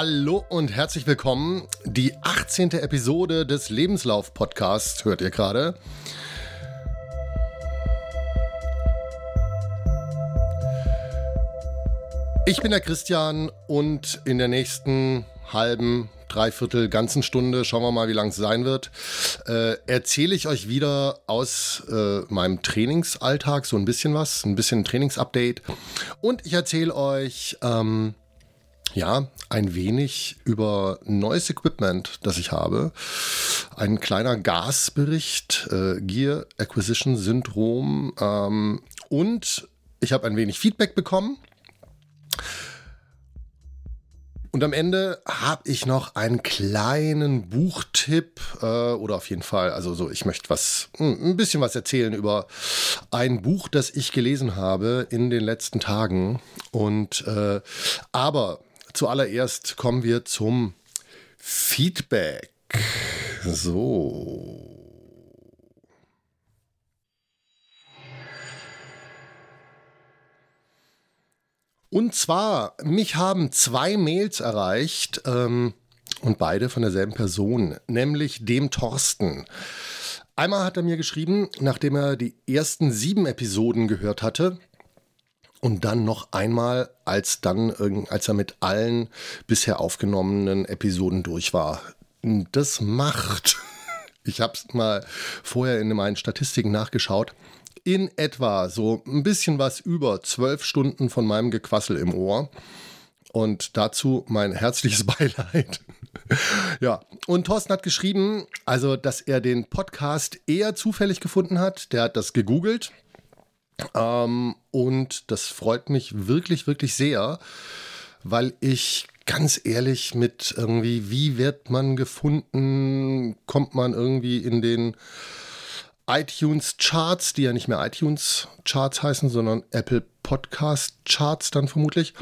Hallo und herzlich willkommen. Die 18. Episode des Lebenslauf-Podcasts hört ihr gerade. Ich bin der Christian und in der nächsten halben, dreiviertel, ganzen Stunde, schauen wir mal, wie lang es sein wird, äh, erzähle ich euch wieder aus äh, meinem Trainingsalltag so ein bisschen was, ein bisschen Trainingsupdate. Und ich erzähle euch, ähm, ja, ein wenig über neues Equipment, das ich habe. Ein kleiner Gasbericht, äh, Gear Acquisition Syndrom. Ähm, und ich habe ein wenig Feedback bekommen. Und am Ende habe ich noch einen kleinen Buchtipp äh, oder auf jeden Fall, also so, ich möchte was, hm, ein bisschen was erzählen über ein Buch, das ich gelesen habe in den letzten Tagen. Und äh, aber zuallererst kommen wir zum Feedback. So. Und zwar, mich haben zwei Mails erreicht ähm, und beide von derselben Person, nämlich dem Thorsten. Einmal hat er mir geschrieben, nachdem er die ersten sieben Episoden gehört hatte, und dann noch einmal, als dann, als er mit allen bisher aufgenommenen Episoden durch war. Das macht, ich habe es mal vorher in meinen Statistiken nachgeschaut, in etwa so ein bisschen was über zwölf Stunden von meinem Gequassel im Ohr. Und dazu mein herzliches Beileid. ja, und Thorsten hat geschrieben, also, dass er den Podcast eher zufällig gefunden hat. Der hat das gegoogelt ähm, und das freut mich wirklich, wirklich sehr, weil ich ganz ehrlich mit irgendwie, wie wird man gefunden, kommt man irgendwie in den iTunes Charts, die ja nicht mehr iTunes Charts heißen, sondern Apple Podcast Charts dann vermutlich.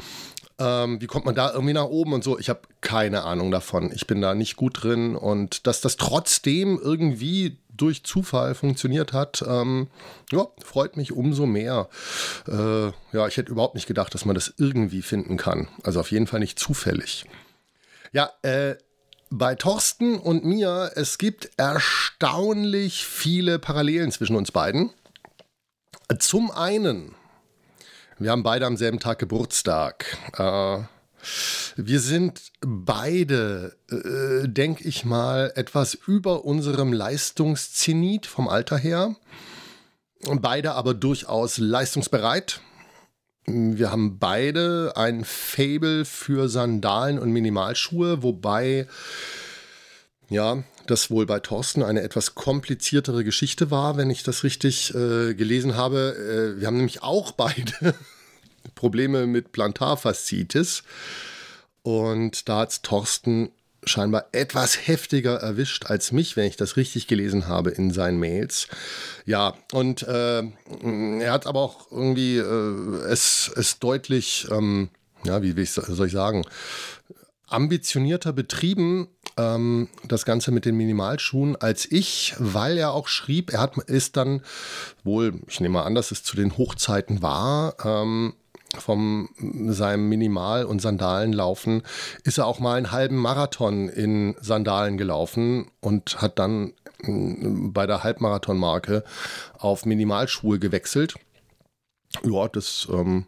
Ähm, wie kommt man da irgendwie nach oben und so? Ich habe keine Ahnung davon. Ich bin da nicht gut drin und dass das trotzdem irgendwie durch Zufall funktioniert hat, ähm, ja, freut mich umso mehr. Äh, ja, ich hätte überhaupt nicht gedacht, dass man das irgendwie finden kann. Also auf jeden Fall nicht zufällig. Ja, äh, bei Thorsten und mir, es gibt erstaunlich viele Parallelen zwischen uns beiden. Zum einen wir haben beide am selben Tag Geburtstag. Äh, wir sind beide, äh, denke ich mal, etwas über unserem Leistungszenit vom Alter her. Beide aber durchaus leistungsbereit. Wir haben beide ein Fable für Sandalen und Minimalschuhe, wobei ja, das wohl bei Thorsten eine etwas kompliziertere Geschichte war, wenn ich das richtig äh, gelesen habe. Äh, wir haben nämlich auch beide Probleme mit Plantarfaszitis. Und da hat es Thorsten scheinbar etwas heftiger erwischt als mich, wenn ich das richtig gelesen habe in seinen Mails. Ja, und äh, er hat aber auch irgendwie äh, es, es deutlich, ähm, ja, wie, wie soll ich sagen, ambitionierter betrieben, ähm, das Ganze mit den Minimalschuhen, als ich, weil er auch schrieb, er hat, ist dann wohl, ich nehme mal an, dass es zu den Hochzeiten war, ähm, vom seinem Minimal- und Sandalenlaufen ist er auch mal einen halben Marathon in Sandalen gelaufen und hat dann mm, bei der Halbmarathonmarke auf Minimalschuhe gewechselt. Ja, das ähm,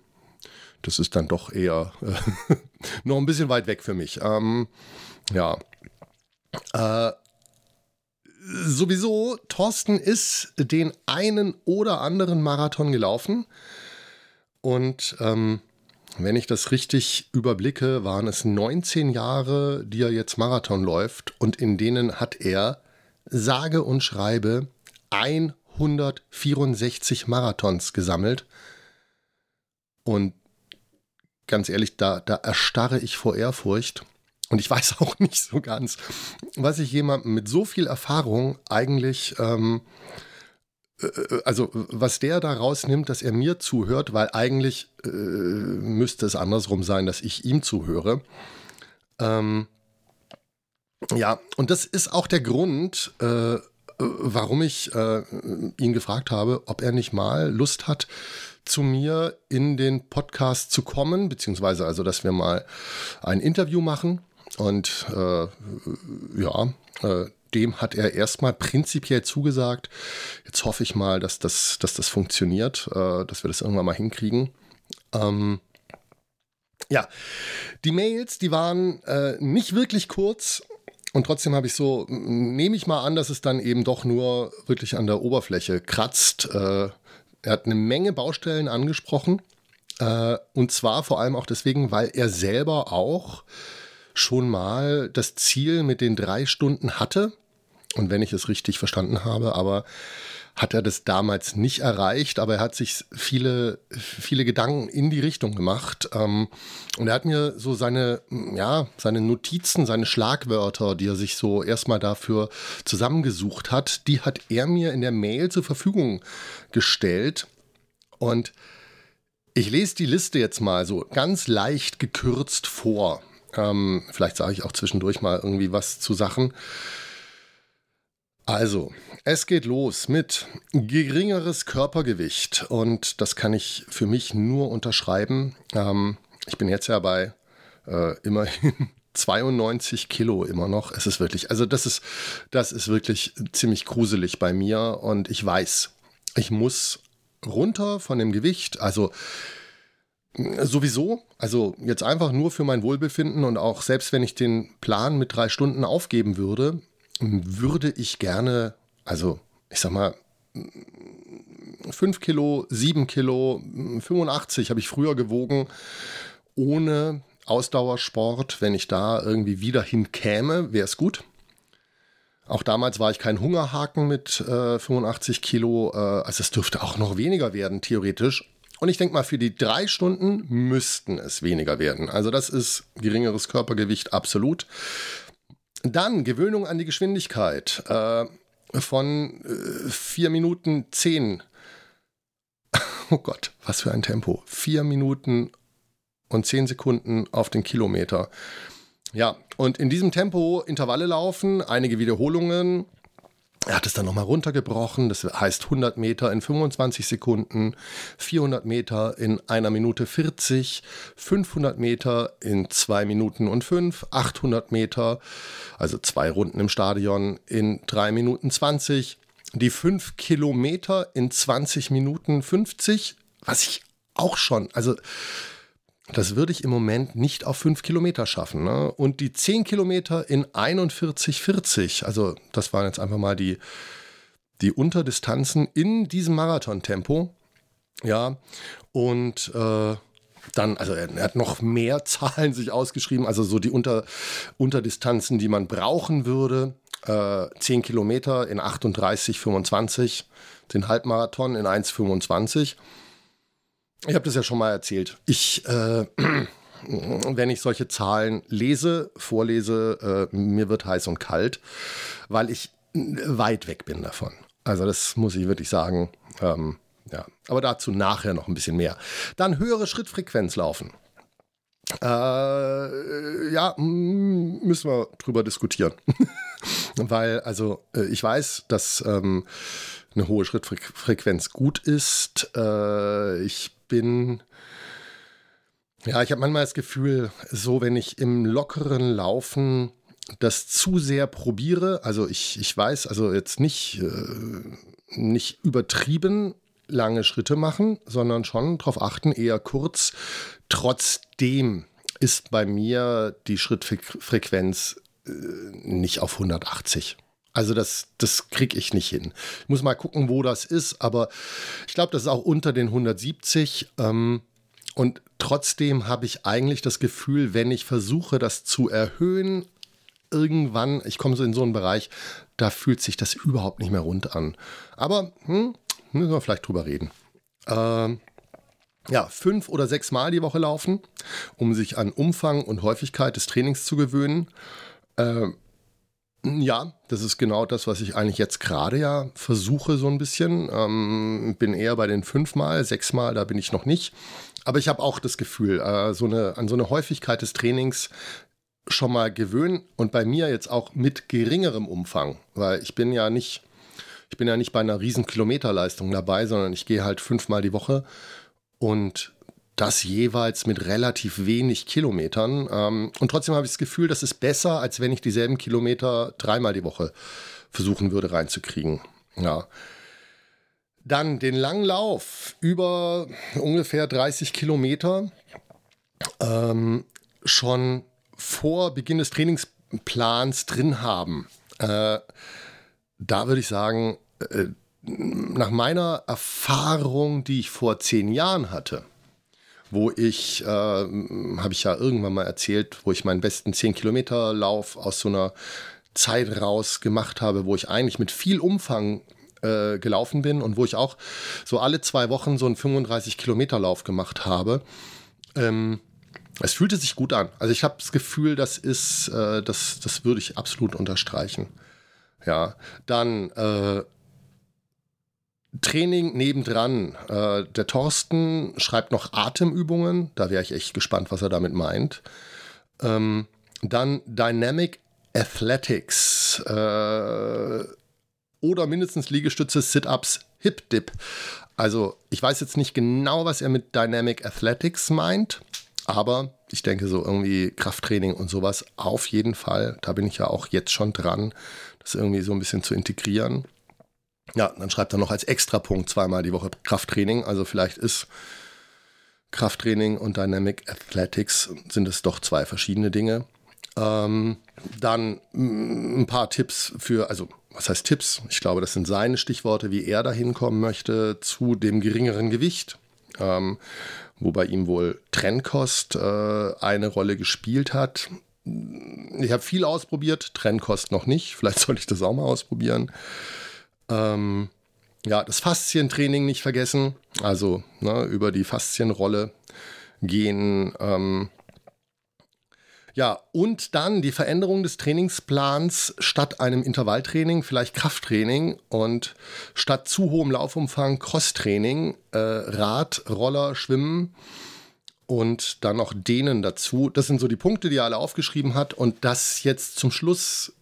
das ist dann doch eher äh, noch ein bisschen weit weg für mich. Ähm, ja. Äh, sowieso, Thorsten ist den einen oder anderen Marathon gelaufen. Und ähm, wenn ich das richtig überblicke, waren es 19 Jahre, die er jetzt Marathon läuft. Und in denen hat er sage und schreibe 164 Marathons gesammelt. Und ganz ehrlich, da, da erstarre ich vor Ehrfurcht. Und ich weiß auch nicht so ganz, was ich jemandem mit so viel Erfahrung eigentlich, ähm, äh, also was der da rausnimmt, dass er mir zuhört, weil eigentlich äh, müsste es andersrum sein, dass ich ihm zuhöre. Ähm, ja, und das ist auch der Grund, äh, warum ich äh, ihn gefragt habe, ob er nicht mal Lust hat, zu mir in den Podcast zu kommen, beziehungsweise also, dass wir mal ein Interview machen. Und äh, ja, äh, dem hat er erstmal prinzipiell zugesagt. Jetzt hoffe ich mal, dass das, dass das funktioniert, äh, dass wir das irgendwann mal hinkriegen. Ähm, ja, die Mails, die waren äh, nicht wirklich kurz. Und trotzdem habe ich so, nehme ich mal an, dass es dann eben doch nur wirklich an der Oberfläche kratzt. Äh, er hat eine Menge Baustellen angesprochen. Äh, und zwar vor allem auch deswegen, weil er selber auch schon mal das Ziel mit den drei Stunden hatte. Und wenn ich es richtig verstanden habe, aber hat er das damals nicht erreicht, aber er hat sich viele, viele Gedanken in die Richtung gemacht. Ähm, und er hat mir so seine, ja, seine Notizen, seine Schlagwörter, die er sich so erstmal dafür zusammengesucht hat, die hat er mir in der Mail zur Verfügung gestellt. Und ich lese die Liste jetzt mal so ganz leicht gekürzt vor. Ähm, vielleicht sage ich auch zwischendurch mal irgendwie was zu Sachen. Also, es geht los mit geringeres Körpergewicht und das kann ich für mich nur unterschreiben. Ähm, ich bin jetzt ja bei äh, immerhin 92 Kilo immer noch. Es ist wirklich, also das ist, das ist wirklich ziemlich gruselig bei mir und ich weiß, ich muss runter von dem Gewicht. Also Sowieso, also jetzt einfach nur für mein Wohlbefinden und auch selbst wenn ich den Plan mit drei Stunden aufgeben würde, würde ich gerne, also ich sag mal, 5 Kilo, 7 Kilo, 85 habe ich früher gewogen, ohne Ausdauersport. Wenn ich da irgendwie wieder hinkäme, wäre es gut. Auch damals war ich kein Hungerhaken mit äh, 85 Kilo. Äh, also es dürfte auch noch weniger werden, theoretisch. Und ich denke mal, für die drei Stunden müssten es weniger werden. Also das ist geringeres Körpergewicht absolut. Dann Gewöhnung an die Geschwindigkeit äh, von äh, 4 Minuten 10. Oh Gott, was für ein Tempo. 4 Minuten und 10 Sekunden auf den Kilometer. Ja, und in diesem Tempo Intervalle laufen, einige Wiederholungen, er hat es dann nochmal runtergebrochen. Das heißt 100 Meter in 25 Sekunden, 400 Meter in einer Minute 40, 500 Meter in 2 Minuten und 5, 800 Meter, also zwei Runden im Stadion in 3 Minuten 20, die 5 Kilometer in 20 Minuten 50, was ich auch schon, also das würde ich im Moment nicht auf 5 Kilometer schaffen. Ne? Und die 10 Kilometer in 41,40, also das waren jetzt einfach mal die, die Unterdistanzen in diesem Marathontempo. Ja, und äh, dann, also er, er, hat noch mehr Zahlen sich ausgeschrieben, also so die Unter, Unterdistanzen, die man brauchen würde. Äh, 10 Kilometer in 38,25, den Halbmarathon in 1,25. Ich habe das ja schon mal erzählt. Ich, äh, wenn ich solche Zahlen lese, vorlese, äh, mir wird heiß und kalt, weil ich weit weg bin davon. Also das muss ich wirklich sagen. Ähm, ja, aber dazu nachher noch ein bisschen mehr. Dann höhere Schrittfrequenz laufen. Äh, ja, müssen wir drüber diskutieren. Weil, also, äh, ich weiß, dass ähm, eine hohe Schrittfrequenz gut ist. Äh, ich bin. Ja, ich habe manchmal das Gefühl, so wenn ich im lockeren Laufen das zu sehr probiere, also ich, ich weiß, also jetzt nicht, äh, nicht übertrieben lange Schritte machen, sondern schon darauf achten, eher kurz. Trotzdem ist bei mir die Schrittfrequenz äh, nicht auf 180. Also das, das kriege ich nicht hin. Ich muss mal gucken, wo das ist, aber ich glaube, das ist auch unter den 170. Ähm, und trotzdem habe ich eigentlich das Gefühl, wenn ich versuche, das zu erhöhen, irgendwann, ich komme so in so einen Bereich, da fühlt sich das überhaupt nicht mehr rund an. Aber hm, müssen wir vielleicht drüber reden. Ähm, ja, fünf oder sechs Mal die Woche laufen, um sich an Umfang und Häufigkeit des Trainings zu gewöhnen. Ähm, ja, das ist genau das, was ich eigentlich jetzt gerade ja versuche, so ein bisschen. Ähm, bin eher bei den fünfmal, sechsmal, da bin ich noch nicht. Aber ich habe auch das Gefühl, äh, so eine, an so eine Häufigkeit des Trainings schon mal gewöhnen und bei mir jetzt auch mit geringerem Umfang, weil ich bin ja nicht, ich bin ja nicht bei einer riesen Kilometerleistung dabei, sondern ich gehe halt fünfmal die Woche und das jeweils mit relativ wenig Kilometern. Ähm, und trotzdem habe ich das Gefühl, das ist besser, als wenn ich dieselben Kilometer dreimal die Woche versuchen würde reinzukriegen. Ja. Dann den langen Lauf über ungefähr 30 Kilometer. Ähm, schon vor Beginn des Trainingsplans drin haben. Äh, da würde ich sagen, äh, nach meiner Erfahrung, die ich vor zehn Jahren hatte, wo ich, äh, habe ich ja irgendwann mal erzählt, wo ich meinen besten 10 Kilometer Lauf aus so einer Zeit raus gemacht habe, wo ich eigentlich mit viel Umfang äh, gelaufen bin und wo ich auch so alle zwei Wochen so einen 35 Kilometer Lauf gemacht habe. Ähm, es fühlte sich gut an. Also ich habe das Gefühl, das ist, äh, das, das würde ich absolut unterstreichen. Ja, dann äh, Training nebendran. Äh, der Thorsten schreibt noch Atemübungen. Da wäre ich echt gespannt, was er damit meint. Ähm, dann Dynamic Athletics. Äh, oder mindestens Liegestütze, Sit-Ups, Hip-Dip. Also ich weiß jetzt nicht genau, was er mit Dynamic Athletics meint. Aber ich denke, so irgendwie Krafttraining und sowas auf jeden Fall. Da bin ich ja auch jetzt schon dran, das irgendwie so ein bisschen zu integrieren. Ja, dann schreibt er noch als Extrapunkt zweimal die Woche Krafttraining. Also vielleicht ist Krafttraining und Dynamic Athletics sind es doch zwei verschiedene Dinge. Ähm, dann ein paar Tipps für, also was heißt Tipps? Ich glaube, das sind seine Stichworte, wie er dahin kommen möchte zu dem geringeren Gewicht. Ähm, wo bei ihm wohl Trennkost äh, eine Rolle gespielt hat. Ich habe viel ausprobiert, Trennkost noch nicht. Vielleicht sollte ich das auch mal ausprobieren. Ähm, ja, das Faszientraining nicht vergessen. Also ne, über die Faszienrolle gehen. Ähm, ja, und dann die Veränderung des Trainingsplans statt einem Intervalltraining, vielleicht Krafttraining und statt zu hohem Laufumfang Crosstraining, äh, Rad, Roller, Schwimmen und dann noch Dehnen dazu. Das sind so die Punkte, die er alle aufgeschrieben hat und das jetzt zum Schluss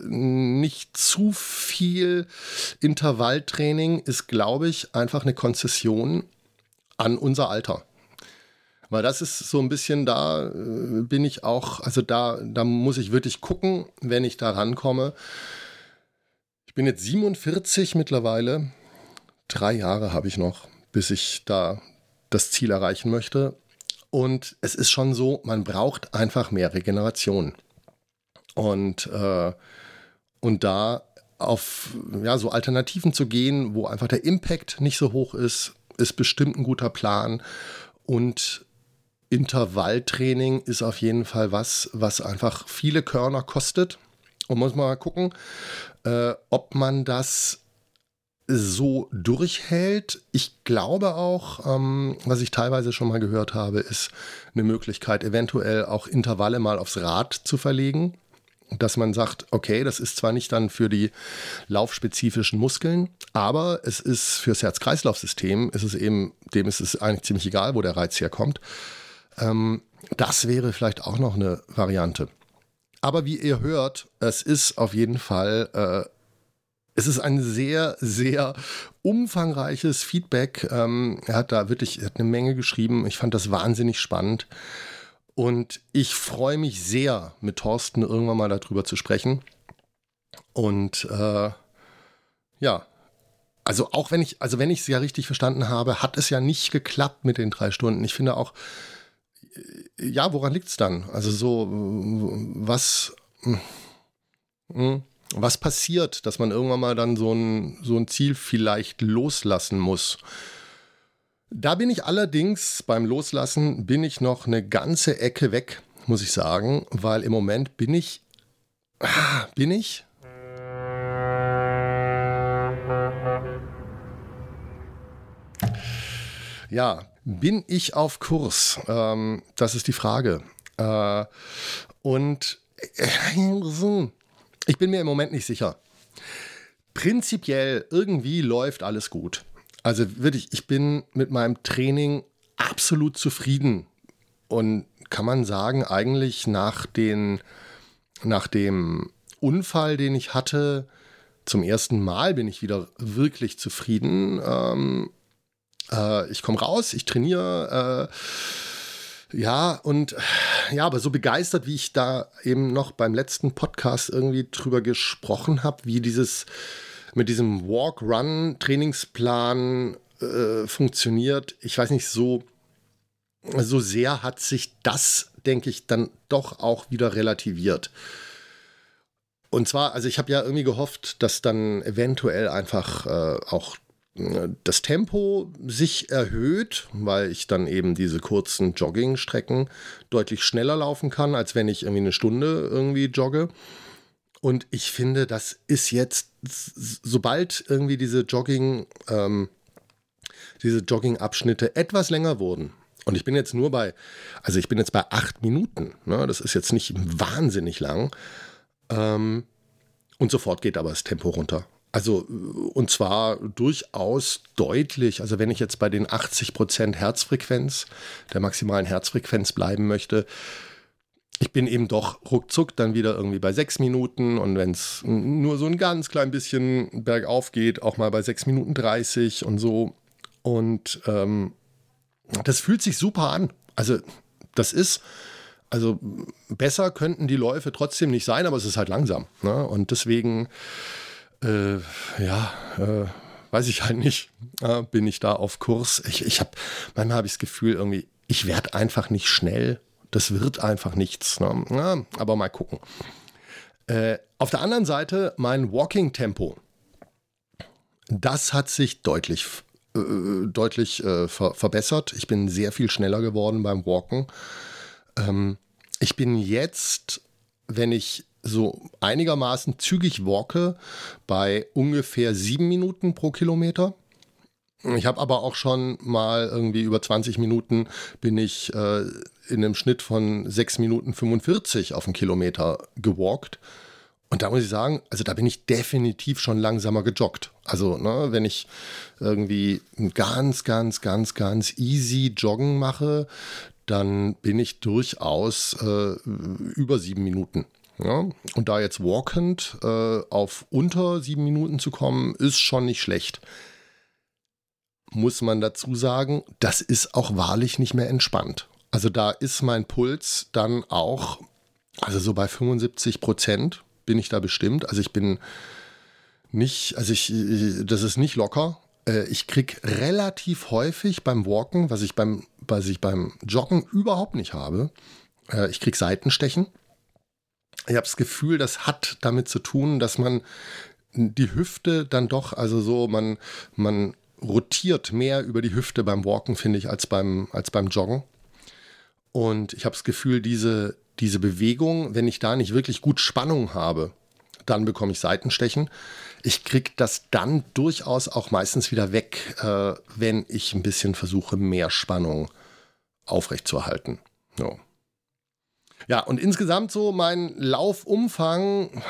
nicht zu viel Intervalltraining ist, glaube ich, einfach eine Konzession an unser Alter. Weil das ist so ein bisschen, da äh, bin ich auch, also da, da muss ich wirklich gucken, wenn ich da rankomme. Ich bin jetzt 47 mittlerweile. Drei Jahre habe ich noch, bis ich da das Ziel erreichen möchte. Und es ist schon so, man braucht einfach mehr Regeneration. Und, äh, und da auf ja, so Alternativen zu gehen, wo einfach der Impact nicht so hoch ist, ist bestimmt ein guter Plan. Und Intervalltraining ist auf jeden Fall was, was einfach viele Körner kostet. Und muss mal gucken, äh, ob man das so durchhält. Ich glaube auch, ähm, was ich teilweise schon mal gehört habe, ist eine Möglichkeit, eventuell auch Intervalle mal aufs Rad zu verlegen. Dass man sagt, okay, das ist zwar nicht dann für die laufspezifischen Muskeln, aber es ist fürs Herz-Kreislauf-System, ist es eben, dem ist es eigentlich ziemlich egal, wo der Reiz herkommt. Ähm, das wäre vielleicht auch noch eine Variante. Aber wie ihr hört, es ist auf jeden Fall, äh, es ist ein sehr, sehr umfangreiches Feedback. Ähm, er hat da wirklich hat eine Menge geschrieben. Ich fand das wahnsinnig spannend. Und ich freue mich sehr, mit Thorsten irgendwann mal darüber zu sprechen. Und äh, ja, also auch wenn ich, also wenn ich es ja richtig verstanden habe, hat es ja nicht geklappt mit den drei Stunden. Ich finde auch, ja, woran liegt es dann? Also so, was, hm, was passiert, dass man irgendwann mal dann so ein, so ein Ziel vielleicht loslassen muss? Da bin ich allerdings beim Loslassen, bin ich noch eine ganze Ecke weg, muss ich sagen, weil im Moment bin ich, ah, bin ich? Ja, bin ich auf Kurs? Ähm, das ist die Frage. Äh, und äh, ich bin mir im Moment nicht sicher. Prinzipiell irgendwie läuft alles gut. Also wirklich, ich bin mit meinem Training absolut zufrieden. Und kann man sagen, eigentlich nach, den, nach dem Unfall, den ich hatte, zum ersten Mal bin ich wieder wirklich zufrieden. Ähm, Äh, ich komme raus, ich trainiere. Äh, ja, und ja, aber so begeistert, wie ich da eben noch beim letzten Podcast irgendwie drüber gesprochen habe, wie dieses mit diesem Walk-Run-Trainingsplan äh, funktioniert. Ich weiß nicht, so, so sehr hat sich das, denke ich, dann doch auch wieder relativiert. Und zwar, also ich habe ja irgendwie gehofft, dass dann eventuell einfach äh, auch äh, das Tempo sich erhöht, weil ich dann eben diese kurzen Joggingstrecken deutlich schneller laufen kann, als wenn ich irgendwie eine Stunde irgendwie jogge. Und ich finde, das ist jetzt, sobald irgendwie diese Jogging, ähm, diese Jogging-Abschnitte etwas länger wurden, und ich bin jetzt nur bei, also ich bin jetzt bei acht Minuten, ne? das ist jetzt nicht wahnsinnig lang, ähm, und sofort geht aber das Tempo runter. Also, und zwar durchaus deutlich. Also, wenn ich jetzt bei den 80% Herzfrequenz, der maximalen Herzfrequenz bleiben möchte, ich bin eben doch ruckzuck dann wieder irgendwie bei sechs Minuten und wenn es nur so ein ganz klein bisschen bergauf geht, auch mal bei sechs Minuten 30 und so. Und ähm, das fühlt sich super an. Also, das ist, also besser könnten die Läufe trotzdem nicht sein, aber es ist halt langsam. Ne? Und deswegen, äh, ja, äh, weiß ich halt nicht, äh, bin ich da auf Kurs. Ich, ich habe, manchmal habe ich das Gefühl, irgendwie, ich werde einfach nicht schnell. Das wird einfach nichts. Ne? Ja, aber mal gucken. Äh, auf der anderen Seite mein Walking-Tempo. Das hat sich deutlich, äh, deutlich äh, ver verbessert. Ich bin sehr viel schneller geworden beim Walken. Ähm, ich bin jetzt, wenn ich so einigermaßen zügig walke, bei ungefähr sieben Minuten pro Kilometer. Ich habe aber auch schon mal irgendwie über 20 Minuten bin ich äh, in einem Schnitt von 6 Minuten 45 auf einen Kilometer gewalkt. Und da muss ich sagen, also da bin ich definitiv schon langsamer gejoggt. Also, ne, wenn ich irgendwie ganz, ganz, ganz, ganz easy Joggen mache, dann bin ich durchaus äh, über sieben Minuten. Ja? Und da jetzt walkend äh, auf unter sieben Minuten zu kommen, ist schon nicht schlecht. Muss man dazu sagen, das ist auch wahrlich nicht mehr entspannt. Also da ist mein Puls dann auch, also so bei 75 Prozent bin ich da bestimmt. Also ich bin nicht, also ich, das ist nicht locker. Äh, ich kriege relativ häufig beim Walken, was ich beim, was ich beim Joggen überhaupt nicht habe, äh, ich kriege Seitenstechen. Ich habe das Gefühl, das hat damit zu tun, dass man die Hüfte dann doch, also so, man, man rotiert mehr über die Hüfte beim Walken, finde ich, als beim, als beim Joggen. Und ich habe das Gefühl, diese, diese Bewegung, wenn ich da nicht wirklich gut Spannung habe, dann bekomme ich Seitenstechen. Ich kriege das dann durchaus auch meistens wieder weg, äh, wenn ich ein bisschen versuche, mehr Spannung aufrechtzuerhalten. So. Ja, und insgesamt so mein Laufumfang,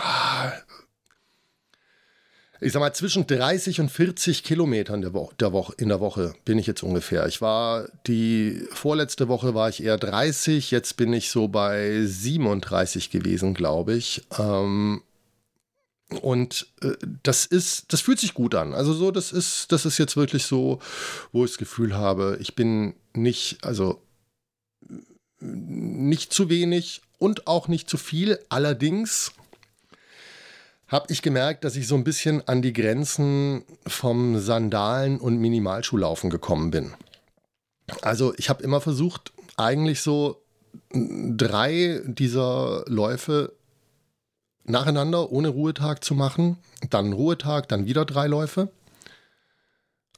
ich sag mal, zwischen 30 und 40 Kilometern der Wo der Woche, in der Woche bin ich jetzt ungefähr. Ich war die vorletzte Woche war ich eher 30, jetzt bin ich so bei 37 gewesen, glaube ich. Ähm, und äh, das ist, das fühlt sich gut an. Also so, das ist, das ist jetzt wirklich so, wo ich das Gefühl habe, ich bin nicht, also nicht zu wenig und auch nicht zu viel. Allerdings habe ich gemerkt, dass ich so ein bisschen an die Grenzen vom Sandalen- und Minimalschuhlaufen gekommen bin. Also ich habe immer versucht, eigentlich so drei dieser Läufe nacheinander ohne Ruhetag zu machen. Dann Ruhetag, dann wieder drei Läufe.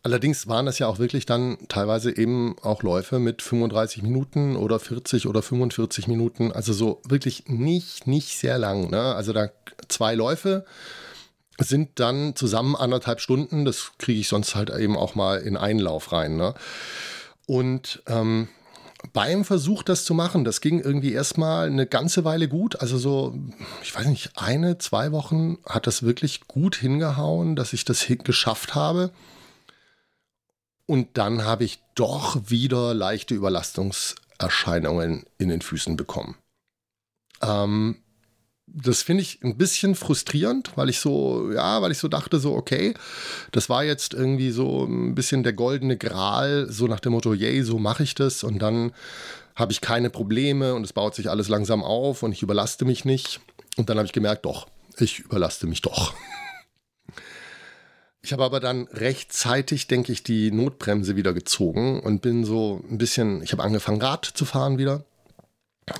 Allerdings waren das ja auch wirklich dann teilweise eben auch Läufe mit 35 Minuten oder 40 oder 45 Minuten. Also so wirklich nicht, nicht sehr lang. Ne? Also da zwei Läufe sind dann zusammen anderthalb Stunden. Das kriege ich sonst halt eben auch mal in einen Lauf rein. Ne? Und ähm, beim Versuch, das zu machen, das ging irgendwie erstmal eine ganze Weile gut. Also so, ich weiß nicht, eine, zwei Wochen hat das wirklich gut hingehauen, dass ich das geschafft habe. Und dann habe ich doch wieder leichte Überlastungserscheinungen in den Füßen bekommen. Ähm, das finde ich ein bisschen frustrierend, weil ich so, ja, weil ich so dachte, so, okay, das war jetzt irgendwie so ein bisschen der goldene Gral, so nach dem Motto, yay, so mache ich das und dann habe ich keine Probleme und es baut sich alles langsam auf und ich überlaste mich nicht. Und dann habe ich gemerkt, doch, ich überlaste mich doch. Ich habe aber dann rechtzeitig, denke ich, die Notbremse wieder gezogen und bin so ein bisschen, ich habe angefangen, Rad zu fahren wieder.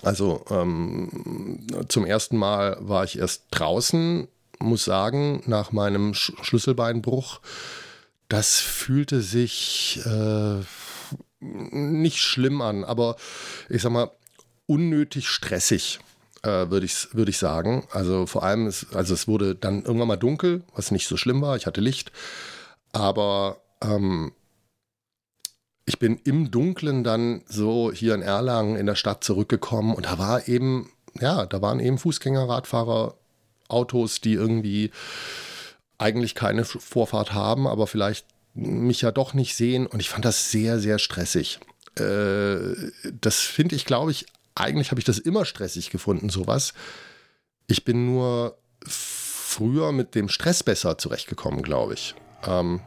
Also ähm, zum ersten Mal war ich erst draußen, muss sagen, nach meinem Sch Schlüsselbeinbruch. Das fühlte sich äh, nicht schlimm an, aber ich sag mal, unnötig stressig äh, würde ich, würd ich sagen. Also vor allem, es, also es wurde dann irgendwann mal dunkel, was nicht so schlimm war. Ich hatte Licht. Aber ähm, ich bin im Dunkeln dann so hier in Erlangen in der Stadt zurückgekommen und da war eben, ja, da waren eben Fußgänger, Radfahrer, Autos, die irgendwie eigentlich keine Vorfahrt haben, aber vielleicht mich ja doch nicht sehen und ich fand das sehr, sehr stressig. Äh, das finde ich, glaube ich, eigentlich habe ich das immer stressig gefunden, sowas. Ich bin nur früher mit dem Stress besser zurechtgekommen, glaube ich. Ähm,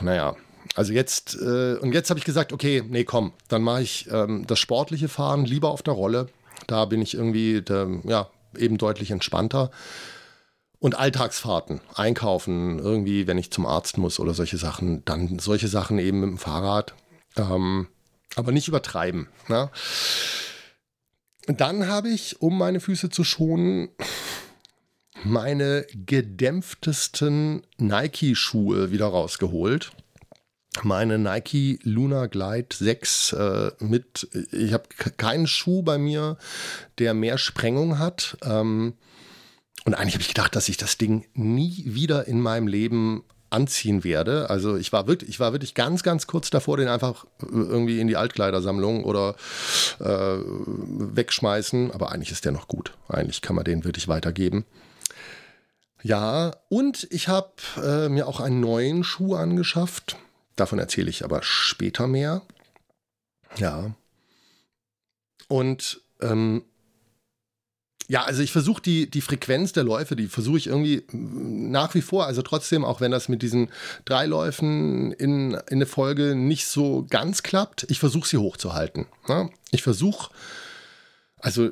naja, also jetzt, äh, und jetzt habe ich gesagt, okay, nee, komm, dann mache ich ähm, das sportliche Fahren lieber auf der Rolle. Da bin ich irgendwie, der, ja, eben deutlich entspannter. Und Alltagsfahrten, einkaufen, irgendwie, wenn ich zum Arzt muss oder solche Sachen, dann solche Sachen eben mit dem Fahrrad. Ähm, aber nicht übertreiben. Ne? Dann habe ich, um meine Füße zu schonen, meine gedämpftesten Nike-Schuhe wieder rausgeholt. Meine Nike Luna Glide 6 äh, mit, ich habe keinen Schuh bei mir, der mehr Sprengung hat. Ähm, und eigentlich habe ich gedacht, dass ich das Ding nie wieder in meinem Leben anziehen werde. Also ich war wirklich, ich war wirklich ganz, ganz kurz davor, den einfach irgendwie in die Altkleidersammlung oder äh, wegschmeißen. Aber eigentlich ist der noch gut. Eigentlich kann man den wirklich weitergeben. Ja, und ich habe äh, mir auch einen neuen Schuh angeschafft. Davon erzähle ich aber später mehr. Ja. Und ähm, ja, also ich versuche die, die Frequenz der Läufe, die versuche ich irgendwie nach wie vor, also trotzdem, auch wenn das mit diesen drei Läufen in, in der Folge nicht so ganz klappt, ich versuche sie hochzuhalten. Ja? Ich versuche, also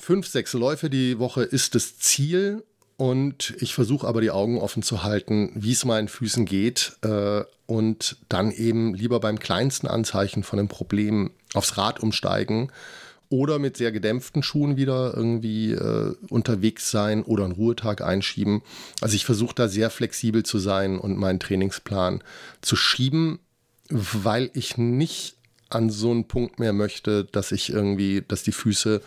fünf, sechs Läufe die Woche ist das Ziel und ich versuche aber die Augen offen zu halten, wie es meinen Füßen geht äh, und dann eben lieber beim kleinsten Anzeichen von einem Problem aufs Rad umsteigen oder mit sehr gedämpften Schuhen wieder irgendwie äh, unterwegs sein oder einen Ruhetag einschieben. Also ich versuche da sehr flexibel zu sein und meinen Trainingsplan zu schieben, weil ich nicht an so einen Punkt mehr möchte, dass ich irgendwie, dass die Füße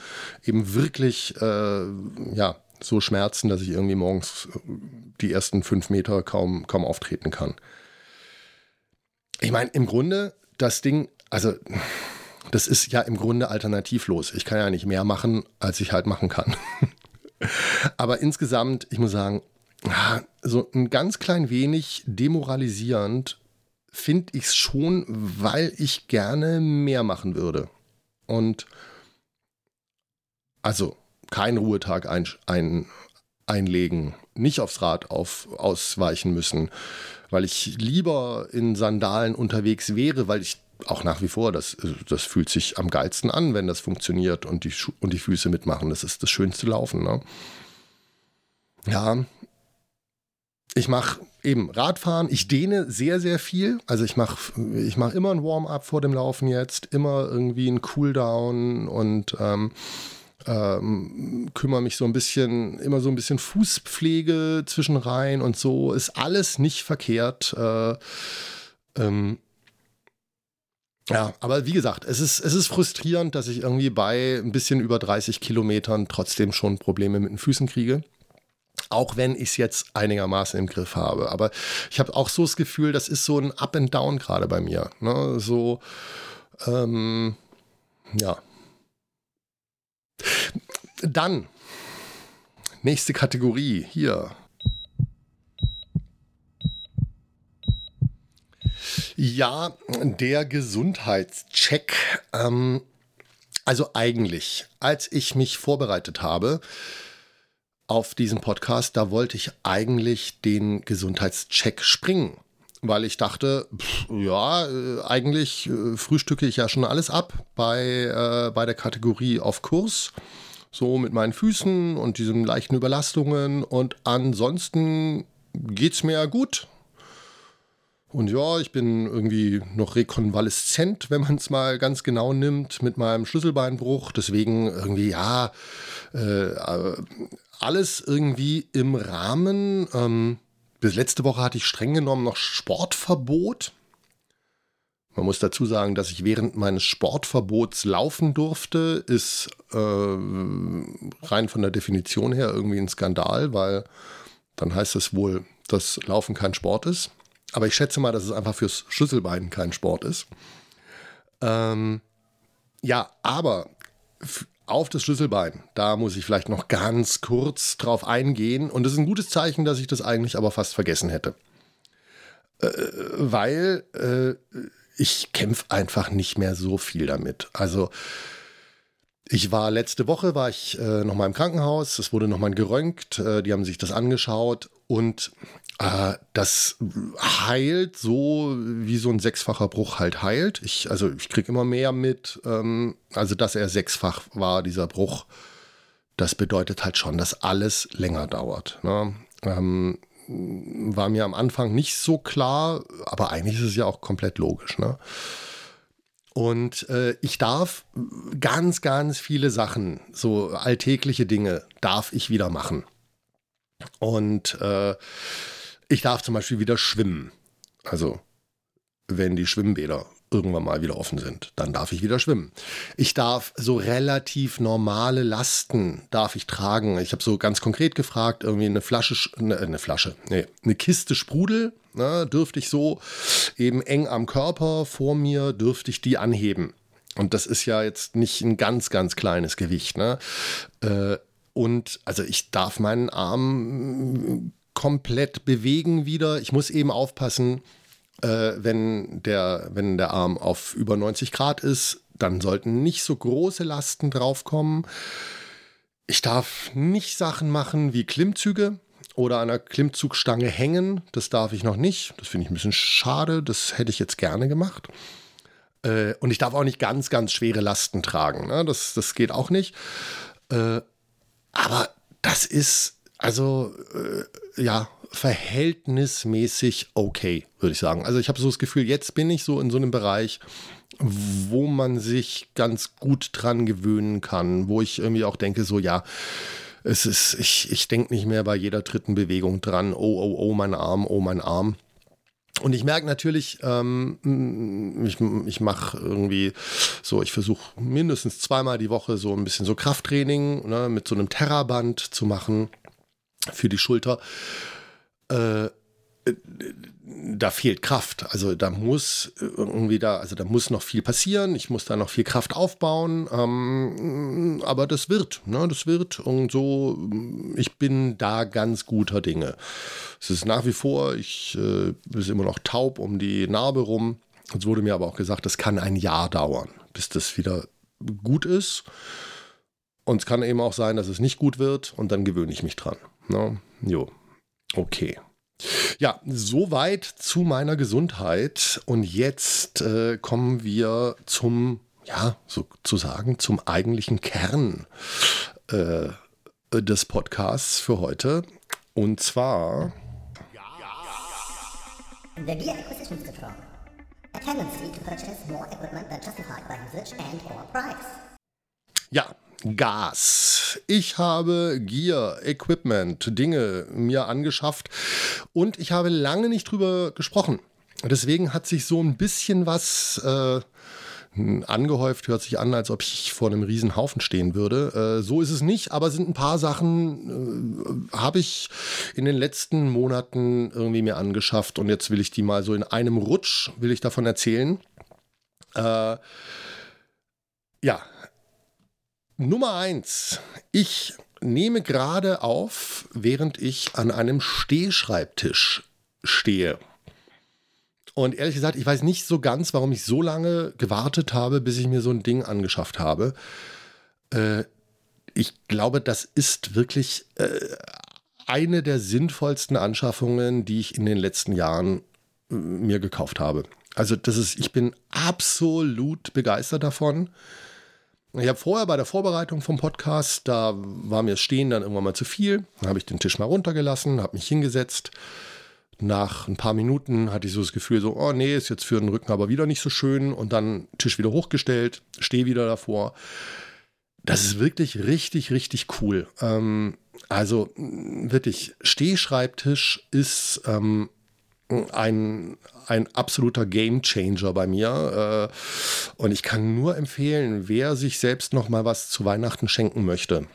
eben wirklich äh, ja so schmerzen, dass ich irgendwie morgens äh, die ersten fünf Meter kaum kaum auftreten kann. Ich meine, im Grunde das Ding, also das ist ja im Grunde alternativlos. Ich kann ja nicht mehr machen, als ich halt machen kann. Aber insgesamt, ich muss sagen, so ein ganz klein wenig demoralisierend finde ich es schon, weil ich gerne mehr machen würde. Und also keinen Ruhetag ein, ein, einlegen, nicht aufs Rad auf, ausweichen müssen, weil ich lieber in Sandalen unterwegs wäre, weil ich auch nach wie vor, das, das fühlt sich am geilsten an, wenn das funktioniert und die, Schu und die Füße mitmachen. Das ist das schönste Laufen. Ne? Ja, ich mache eben Radfahren. Ich dehne sehr, sehr viel. Also ich mache ich mach immer ein Warm-up vor dem Laufen jetzt, immer irgendwie ein Cooldown und ähm, ähm, kümmere mich so ein bisschen, immer so ein bisschen Fußpflege zwischen rein und so. Ist alles nicht verkehrt. Äh, ähm, ja, aber wie gesagt, es ist, es ist frustrierend, dass ich irgendwie bei ein bisschen über 30 Kilometern trotzdem schon Probleme mit den Füßen kriege. Auch wenn ich es jetzt einigermaßen im Griff habe. Aber ich habe auch so das Gefühl, das ist so ein Up and Down gerade bei mir. Ne? So, ähm, ja. Dann, nächste Kategorie hier. Ja, der Gesundheitscheck. Ähm, Also eigentlich, als ich mich vorbereitet habe auf diesen Podcast, da wollte ich eigentlich den Gesundheitscheck springen weil ich dachte, pff, ja, äh, eigentlich äh, frühstücke ich ja schon alles ab bei, äh, bei der Kategorie auf Kurs. So mit meinen Füßen und diesen leichten Überlastungen. Und ansonsten geht es mir ja gut. Und ja, ich bin irgendwie noch rekonvaleszent, wenn man es mal ganz genau nimmt, mit meinem Schlüsselbeinbruch. Deswegen irgendwie, ja, äh, alles irgendwie im Rahmen. Ähm, bis letzte Woche hatte ich streng genommen noch Sportverbot. Man muss dazu sagen, dass ich während meines Sportverbots laufen durfte, ist äh, rein von der Definition her irgendwie ein Skandal, weil dann heißt es wohl, dass Laufen kein Sport ist. Aber ich schätze mal, dass es einfach fürs Schlüsselbein kein Sport ist. Ähm, ja, aber auf das Schlüsselbein. Da muss ich vielleicht noch ganz kurz drauf eingehen. Und das ist ein gutes Zeichen, dass ich das eigentlich aber fast vergessen hätte. Äh, weil äh, ich kämpfe einfach nicht mehr so viel damit. Also ich war letzte Woche, war ich äh, noch mal im Krankenhaus, es wurde noch mal geröntgt, äh, die haben sich das angeschaut und äh, das heilt so, wie so ein sechsfacher Bruch halt heilt. Ich, also ich kriege immer mehr mit, ähm, also dass er sechsfach war, dieser Bruch. Das bedeutet halt schon, dass alles länger dauert. Ne? Ähm, war mir am Anfang nicht so klar, aber eigentlich ist es ja auch komplett logisch. Ne? Und äh, ich darf ganz, ganz viele Sachen, so alltägliche Dinge, darf ich wieder machen. Und äh, ich darf zum Beispiel wieder schwimmen. Also, wenn die Schwimmbäder irgendwann mal wieder offen sind, dann darf ich wieder schwimmen. Ich darf so relativ normale Lasten darf ich tragen. Ich habe so ganz konkret gefragt, irgendwie eine Flasche, eine, eine Flasche, nee, eine Kiste Sprudel, ne, dürfte ich so eben eng am Körper vor mir, dürfte ich die anheben. Und das ist ja jetzt nicht ein ganz, ganz kleines Gewicht. Ne? Äh, und also ich darf meinen Arm komplett bewegen wieder. Ich muss eben aufpassen, äh, wenn, der, wenn der Arm auf über 90 Grad ist, dann sollten nicht so große Lasten draufkommen. Ich darf nicht Sachen machen wie Klimmzüge oder an einer Klimmzugstange hängen. Das darf ich noch nicht. Das finde ich ein bisschen schade. Das hätte ich jetzt gerne gemacht. Äh, und ich darf auch nicht ganz, ganz schwere Lasten tragen. Ne? Das, das geht auch nicht. Äh, aber das ist also äh, ja, verhältnismäßig okay, würde ich sagen. Also ich habe so das Gefühl, jetzt bin ich so in so einem Bereich, wo man sich ganz gut dran gewöhnen kann, wo ich irgendwie auch denke, so ja, es ist, ich, ich denke nicht mehr bei jeder dritten Bewegung dran, oh, oh, oh, mein Arm, oh, mein Arm. Und ich merke natürlich, ähm, ich, ich mache irgendwie so, ich versuche mindestens zweimal die Woche so ein bisschen so Krafttraining ne, mit so einem Terraband zu machen für die Schulter. Äh, da fehlt Kraft. Also da muss irgendwie da, also da muss noch viel passieren. Ich muss da noch viel Kraft aufbauen. Ähm, aber das wird, ne, das wird. Und so, ich bin da ganz guter Dinge. Es ist nach wie vor, ich äh, bin immer noch taub um die Narbe rum. Es wurde mir aber auch gesagt, das kann ein Jahr dauern, bis das wieder gut ist. Und es kann eben auch sein, dass es nicht gut wird und dann gewöhne ich mich dran. Ne? Jo, okay. Ja, soweit zu meiner Gesundheit. Und jetzt äh, kommen wir zum, ja, sozusagen zum eigentlichen Kern äh, des Podcasts für heute. Und zwar. The Gear Acquisition Syndrome. A tendency to purchase more equipment than justified by usage and or price. Ja, Gas. Ich habe Gear, Equipment, Dinge mir angeschafft und ich habe lange nicht drüber gesprochen. Deswegen hat sich so ein bisschen was äh, angehäuft, hört sich an, als ob ich vor einem riesen Haufen stehen würde. Äh, so ist es nicht, aber sind ein paar Sachen, äh, habe ich in den letzten Monaten irgendwie mir angeschafft und jetzt will ich die mal so in einem Rutsch, will ich davon erzählen. Äh, ja, Nummer eins. Ich nehme gerade auf, während ich an einem Stehschreibtisch stehe. Und ehrlich gesagt, ich weiß nicht so ganz, warum ich so lange gewartet habe, bis ich mir so ein Ding angeschafft habe. Äh, ich glaube, das ist wirklich äh, eine der sinnvollsten Anschaffungen, die ich in den letzten Jahren äh, mir gekauft habe. Also das ist, ich bin absolut begeistert davon. Ich habe vorher bei der Vorbereitung vom Podcast, da war mir das Stehen dann irgendwann mal zu viel. Dann habe ich den Tisch mal runtergelassen, habe mich hingesetzt. Nach ein paar Minuten hatte ich so das Gefühl, so, oh nee, ist jetzt für den Rücken aber wieder nicht so schön. Und dann Tisch wieder hochgestellt, stehe wieder davor. Das ist wirklich richtig, richtig cool. Ähm, also wirklich, Stehschreibtisch ist ähm, ein, ein absoluter Gamechanger bei mir. Äh, und ich kann nur empfehlen, wer sich selbst noch mal was zu Weihnachten schenken möchte.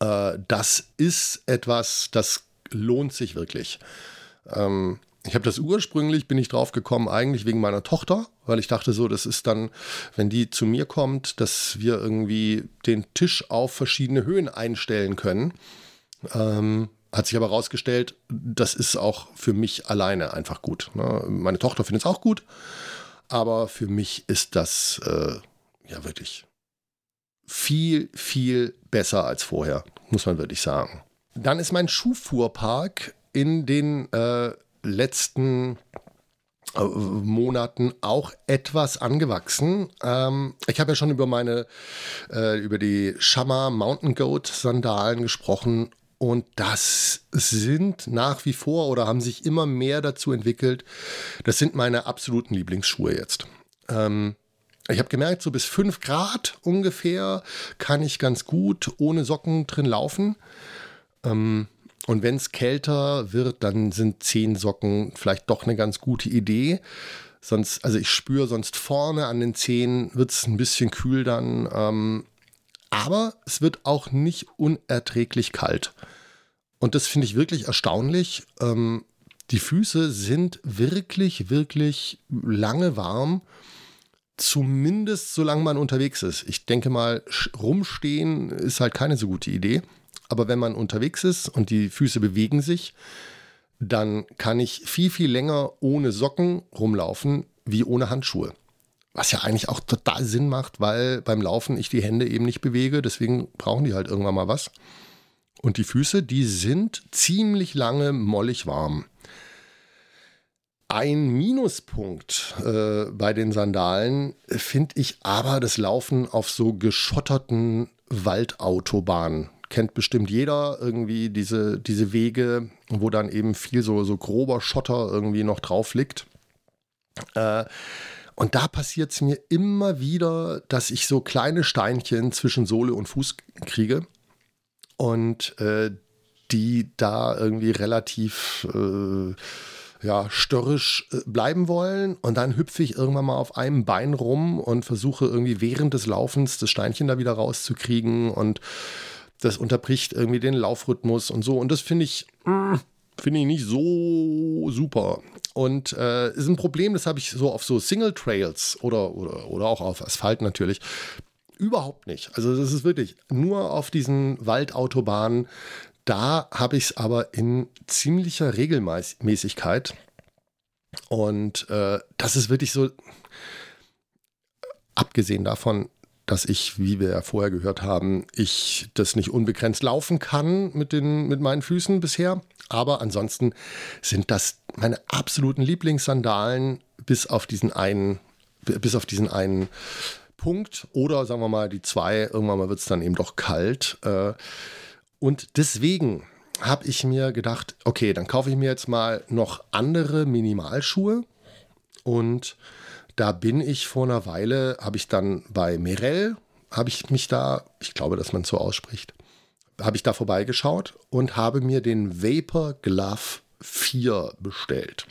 Äh, das ist etwas, das lohnt sich wirklich. Ähm, ich habe das ursprünglich, bin ich drauf gekommen, eigentlich wegen meiner Tochter, weil ich dachte so, das ist dann, wenn die zu mir kommt, dass wir irgendwie den Tisch auf verschiedene Höhen einstellen können. Ähm, hat sich aber herausgestellt, das ist auch für mich alleine einfach gut. Ne? Meine Tochter findet es auch gut, aber für mich ist das äh, ja wirklich viel, viel besser als vorher, muss man wirklich sagen. Dann ist mein Schuhfuhrpark in den äh, letzten äh, Monaten auch etwas angewachsen. Ähm, ich habe ja schon über meine, äh, über die Shamma Mountain Goat Sandalen gesprochen und das sind nach wie vor oder haben sich immer mehr dazu entwickelt. Das sind meine absoluten Lieblingsschuhe jetzt. Ähm, ich habe gemerkt, so bis 5 Grad ungefähr kann ich ganz gut ohne Socken drin laufen. Ähm, und wenn es kälter wird, dann sind 10 Socken vielleicht doch eine ganz gute Idee. Sonst, also ich spüre sonst vorne an den Zehen wird es ein bisschen kühl dann. Ähm, aber es wird auch nicht unerträglich kalt. Und das finde ich wirklich erstaunlich. Ähm, die Füße sind wirklich, wirklich lange warm. Zumindest solange man unterwegs ist. Ich denke mal, rumstehen ist halt keine so gute Idee. Aber wenn man unterwegs ist und die Füße bewegen sich, dann kann ich viel, viel länger ohne Socken rumlaufen wie ohne Handschuhe. Was ja eigentlich auch total Sinn macht, weil beim Laufen ich die Hände eben nicht bewege, deswegen brauchen die halt irgendwann mal was. Und die Füße, die sind ziemlich lange mollig warm. Ein Minuspunkt äh, bei den Sandalen finde ich aber das Laufen auf so geschotterten Waldautobahnen. Kennt bestimmt jeder irgendwie diese, diese Wege, wo dann eben viel so, so grober Schotter irgendwie noch drauf liegt. Äh, und da passiert es mir immer wieder, dass ich so kleine Steinchen zwischen Sohle und Fuß kriege und äh, die da irgendwie relativ äh, ja, störrisch äh, bleiben wollen. Und dann hüpfe ich irgendwann mal auf einem Bein rum und versuche irgendwie während des Laufens das Steinchen da wieder rauszukriegen. Und das unterbricht irgendwie den Laufrhythmus und so. Und das finde ich, mm, finde ich nicht so super. Und äh, ist ein Problem, das habe ich so auf so Single Trails oder, oder, oder auch auf Asphalt natürlich Überhaupt nicht. Also das ist wirklich nur auf diesen Waldautobahnen. Da habe ich es aber in ziemlicher Regelmäßigkeit. Und äh, das ist wirklich so, abgesehen davon, dass ich, wie wir ja vorher gehört haben, ich das nicht unbegrenzt laufen kann mit, den, mit meinen Füßen bisher. Aber ansonsten sind das meine absoluten Lieblingssandalen, bis auf diesen einen, bis auf diesen einen Punkt oder sagen wir mal die zwei, irgendwann mal wird es dann eben doch kalt. Äh, und deswegen habe ich mir gedacht, okay, dann kaufe ich mir jetzt mal noch andere Minimalschuhe. Und da bin ich vor einer Weile, habe ich dann bei Merell, habe ich mich da, ich glaube, dass man so ausspricht, habe ich da vorbeigeschaut und habe mir den Vapor Glove 4 bestellt.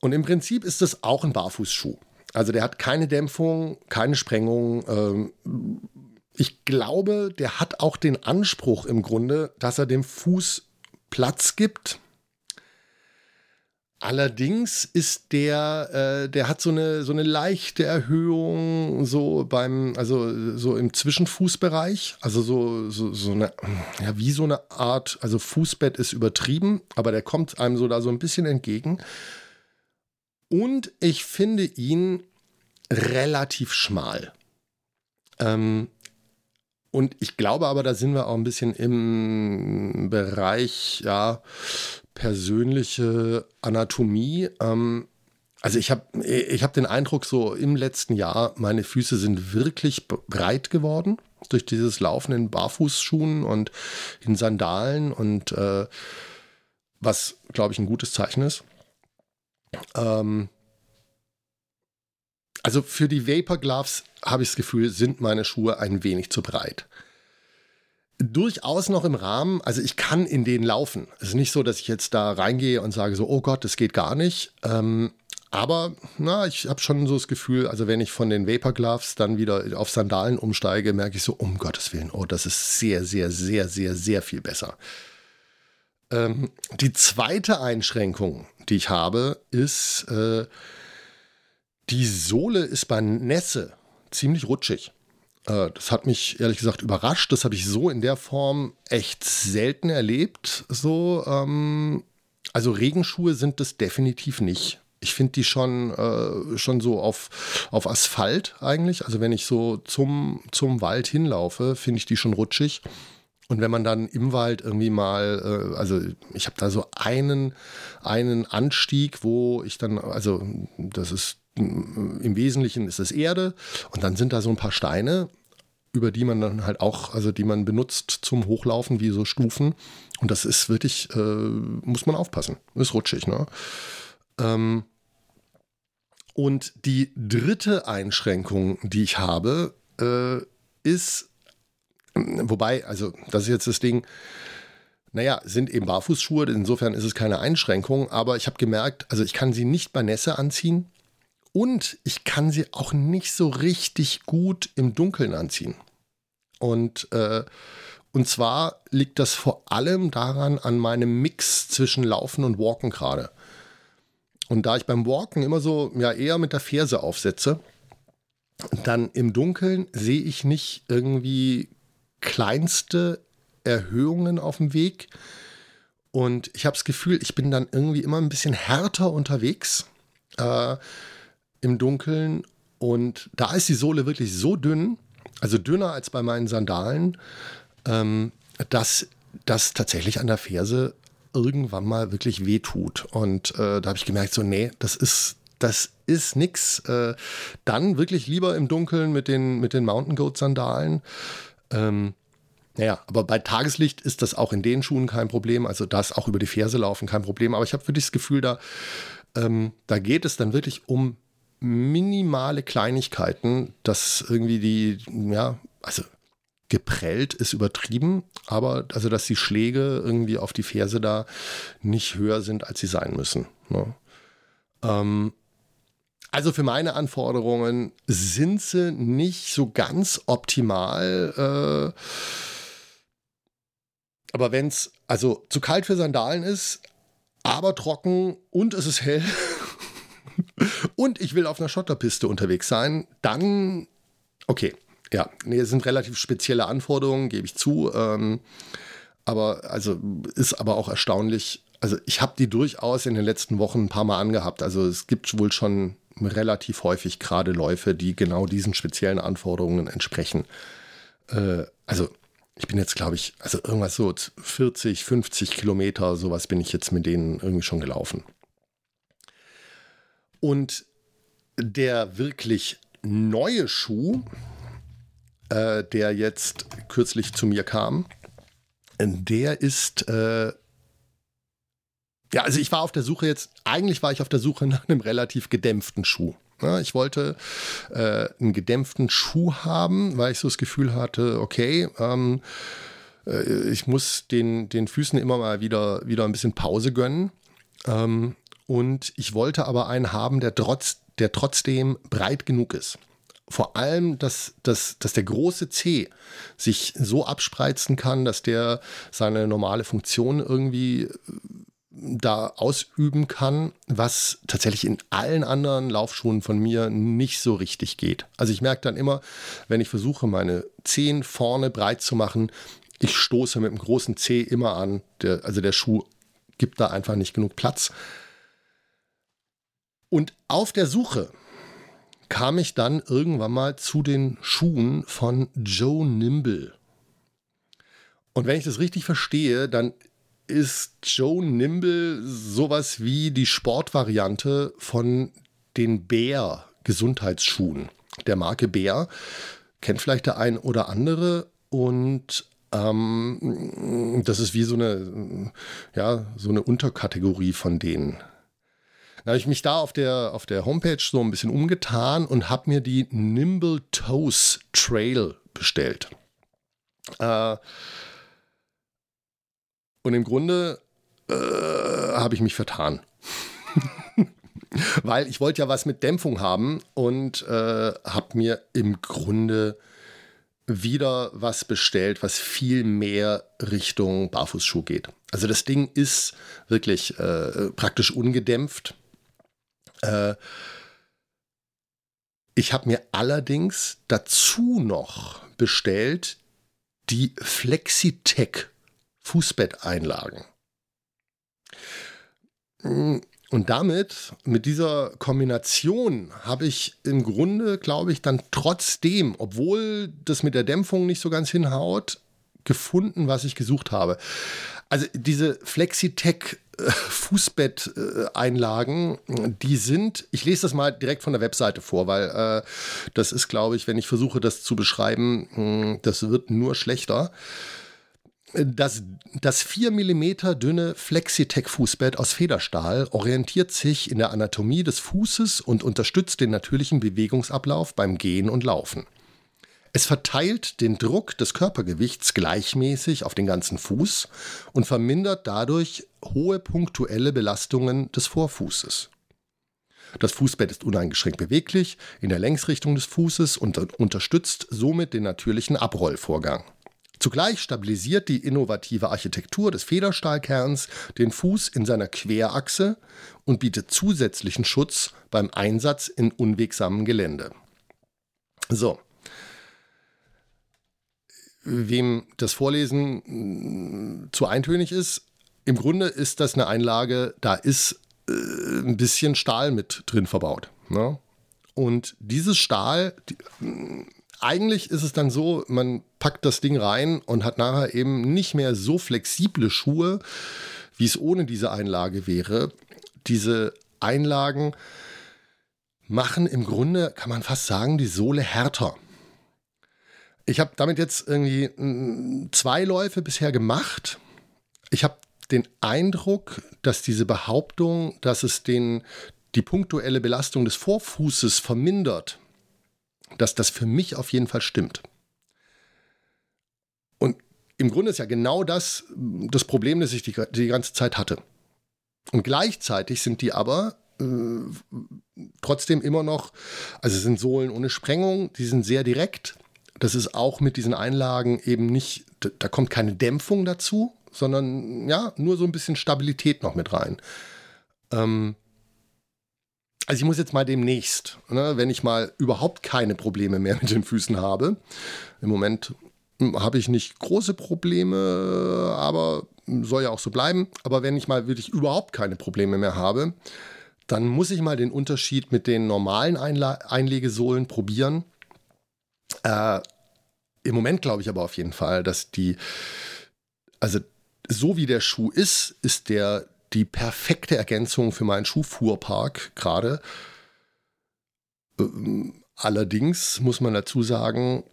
Und im Prinzip ist es auch ein Barfußschuh. Also der hat keine Dämpfung, keine Sprengung. Ähm, ich glaube, der hat auch den Anspruch im Grunde, dass er dem Fuß Platz gibt. Allerdings ist der, äh, der hat so eine, so eine leichte Erhöhung so beim, also so im Zwischenfußbereich, also so, so, so eine, ja, wie so eine Art, also Fußbett ist übertrieben, aber der kommt einem so da so ein bisschen entgegen. Und ich finde ihn relativ schmal. Ähm, und ich glaube aber, da sind wir auch ein bisschen im Bereich, ja, persönliche Anatomie. Ähm, also ich habe ich hab den Eindruck, so im letzten Jahr, meine Füße sind wirklich breit geworden durch dieses Laufen in Barfußschuhen und in Sandalen und äh, was, glaube ich, ein gutes Zeichen ist. Ähm, also für die Vapor Gloves habe ich das Gefühl, sind meine Schuhe ein wenig zu breit durchaus noch im Rahmen, also ich kann in denen laufen. Es ist nicht so, dass ich jetzt da reingehe und sage so, oh Gott, das geht gar nicht. Ähm, aber na, ich habe schon so das Gefühl, also wenn ich von den Vapor Gloves dann wieder auf Sandalen umsteige, merke ich so, um Gottes Willen, oh, das ist sehr, sehr, sehr, sehr, sehr viel besser. Ähm, die zweite Einschränkung, die ich habe, ist, äh, die Sohle ist bei Nässe ziemlich rutschig. Äh, das hat mich ehrlich gesagt überrascht. Das habe ich so in der Form echt selten erlebt. So, ähm, also Regenschuhe sind das definitiv nicht. Ich finde die schon, äh, schon so auf, auf Asphalt eigentlich. Also wenn ich so zum, zum Wald hinlaufe, finde ich die schon rutschig. Und wenn man dann im Wald irgendwie mal, äh, also ich habe da so einen, einen Anstieg, wo ich dann, also das ist im Wesentlichen ist es Erde und dann sind da so ein paar Steine über die man dann halt auch, also die man benutzt zum Hochlaufen, wie so Stufen. Und das ist wirklich, äh, muss man aufpassen. Ist rutschig, ne? Ähm, und die dritte Einschränkung, die ich habe, äh, ist, wobei, also das ist jetzt das Ding, naja, sind eben Barfußschuhe, insofern ist es keine Einschränkung, aber ich habe gemerkt, also ich kann sie nicht bei Nässe anziehen, und ich kann sie auch nicht so richtig gut im Dunkeln anziehen. Und, äh, und zwar liegt das vor allem daran an meinem Mix zwischen Laufen und Walken gerade. Und da ich beim Walken immer so ja eher mit der Ferse aufsetze, dann im Dunkeln sehe ich nicht irgendwie kleinste Erhöhungen auf dem Weg. Und ich habe das Gefühl, ich bin dann irgendwie immer ein bisschen härter unterwegs. Äh, im Dunkeln und da ist die Sohle wirklich so dünn, also dünner als bei meinen Sandalen, ähm, dass das tatsächlich an der Ferse irgendwann mal wirklich wehtut. Und äh, da habe ich gemerkt, so, nee, das ist, das ist nix. Äh, dann wirklich lieber im Dunkeln mit den, mit den Mountain Goat Sandalen. Ähm, naja, aber bei Tageslicht ist das auch in den Schuhen kein Problem. Also das auch über die Ferse laufen kein Problem. Aber ich habe wirklich das Gefühl, da, ähm, da geht es dann wirklich um minimale Kleinigkeiten, dass irgendwie die, ja, also geprellt ist übertrieben, aber also dass die Schläge irgendwie auf die Ferse da nicht höher sind, als sie sein müssen. Ne? Ähm, also für meine Anforderungen sind sie nicht so ganz optimal. Äh, aber wenn es also zu kalt für Sandalen ist, aber trocken und es ist hell, und ich will auf einer Schotterpiste unterwegs sein, dann, okay, ja, nee, es sind relativ spezielle Anforderungen, gebe ich zu. Ähm, aber also ist aber auch erstaunlich. Also ich habe die durchaus in den letzten Wochen ein paar Mal angehabt. Also es gibt wohl schon relativ häufig gerade Läufe, die genau diesen speziellen Anforderungen entsprechen. Äh, also ich bin jetzt, glaube ich, also irgendwas so 40, 50 Kilometer, sowas bin ich jetzt mit denen irgendwie schon gelaufen. Und der wirklich neue Schuh, äh, der jetzt kürzlich zu mir kam, der ist, äh, ja, also ich war auf der Suche jetzt, eigentlich war ich auf der Suche nach einem relativ gedämpften Schuh. Ja, ich wollte äh, einen gedämpften Schuh haben, weil ich so das Gefühl hatte, okay, ähm, äh, ich muss den, den Füßen immer mal wieder, wieder ein bisschen Pause gönnen. Ähm, und ich wollte aber einen haben, der, trotz, der trotzdem breit genug ist. Vor allem, dass, dass, dass der große C sich so abspreizen kann, dass der seine normale Funktion irgendwie da ausüben kann, was tatsächlich in allen anderen Laufschuhen von mir nicht so richtig geht. Also ich merke dann immer, wenn ich versuche, meine Zehen vorne breit zu machen, ich stoße mit dem großen Zeh immer an. Der, also der Schuh gibt da einfach nicht genug Platz. Und auf der Suche kam ich dann irgendwann mal zu den Schuhen von Joe Nimble. Und wenn ich das richtig verstehe, dann ist Joe Nimble sowas wie die Sportvariante von den Bär Gesundheitsschuhen der Marke Bär. Kennt vielleicht der ein oder andere und ähm, das ist wie so eine, ja, so eine Unterkategorie von denen. Da habe ich mich da auf der, auf der Homepage so ein bisschen umgetan und habe mir die Nimble Toes Trail bestellt. Äh, und im Grunde äh, habe ich mich vertan. Weil ich wollte ja was mit Dämpfung haben und äh, habe mir im Grunde wieder was bestellt, was viel mehr Richtung Barfußschuh geht. Also das Ding ist wirklich äh, praktisch ungedämpft. Äh, ich habe mir allerdings dazu noch bestellt die Flexitech Fußbetteinlagen. Und damit, mit dieser Kombination, habe ich im Grunde, glaube ich, dann trotzdem, obwohl das mit der Dämpfung nicht so ganz hinhaut, gefunden, was ich gesucht habe. Also diese Flexitech äh, Fußbetteinlagen, die sind, ich lese das mal direkt von der Webseite vor, weil äh, das ist, glaube ich, wenn ich versuche, das zu beschreiben, hm, das wird nur schlechter. Das, das 4 mm dünne Flexitech-Fußbett aus Federstahl orientiert sich in der Anatomie des Fußes und unterstützt den natürlichen Bewegungsablauf beim Gehen und Laufen. Es verteilt den Druck des Körpergewichts gleichmäßig auf den ganzen Fuß und vermindert dadurch hohe punktuelle Belastungen des Vorfußes. Das Fußbett ist uneingeschränkt beweglich in der Längsrichtung des Fußes und unterstützt somit den natürlichen Abrollvorgang. Zugleich stabilisiert die innovative Architektur des Federstahlkerns den Fuß in seiner Querachse und bietet zusätzlichen Schutz beim Einsatz in unwegsamem Gelände. So. Wem das Vorlesen mm, zu eintönig ist, im Grunde ist das eine Einlage, da ist äh, ein bisschen Stahl mit drin verbaut. Ne? Und dieses Stahl, die, eigentlich ist es dann so, man packt das Ding rein und hat nachher eben nicht mehr so flexible Schuhe, wie es ohne diese Einlage wäre. Diese Einlagen machen im Grunde, kann man fast sagen, die Sohle härter. Ich habe damit jetzt irgendwie mm, zwei Läufe bisher gemacht. Ich habe den Eindruck, dass diese Behauptung, dass es den, die punktuelle Belastung des Vorfußes vermindert, dass das für mich auf jeden Fall stimmt. Und im Grunde ist ja genau das das Problem, das ich die, die ganze Zeit hatte. Und gleichzeitig sind die aber äh, trotzdem immer noch, also sind Sohlen ohne Sprengung, die sind sehr direkt. Das ist auch mit diesen Einlagen eben nicht, da, kommt keine Dämpfung dazu, sondern ja, nur so ein bisschen Stabilität noch mit rein. Ähm, also ich muss jetzt mal demnächst, ne, wenn ich mal überhaupt keine Probleme mehr mit den Füßen habe. Im Moment hm, habe ich nicht große Probleme, aber soll ja auch so bleiben. Aber wenn ich mal wirklich überhaupt keine Probleme mehr habe, dann muss ich mal den Unterschied mit den normalen Einla Einlegesohlen probieren. Äh, Im Moment glaube ich aber auf jeden Fall, dass die, also so wie der Schuh ist, ist der die perfekte Ergänzung für meinen Schuhfuhrpark gerade. Ähm, allerdings muss man dazu sagen,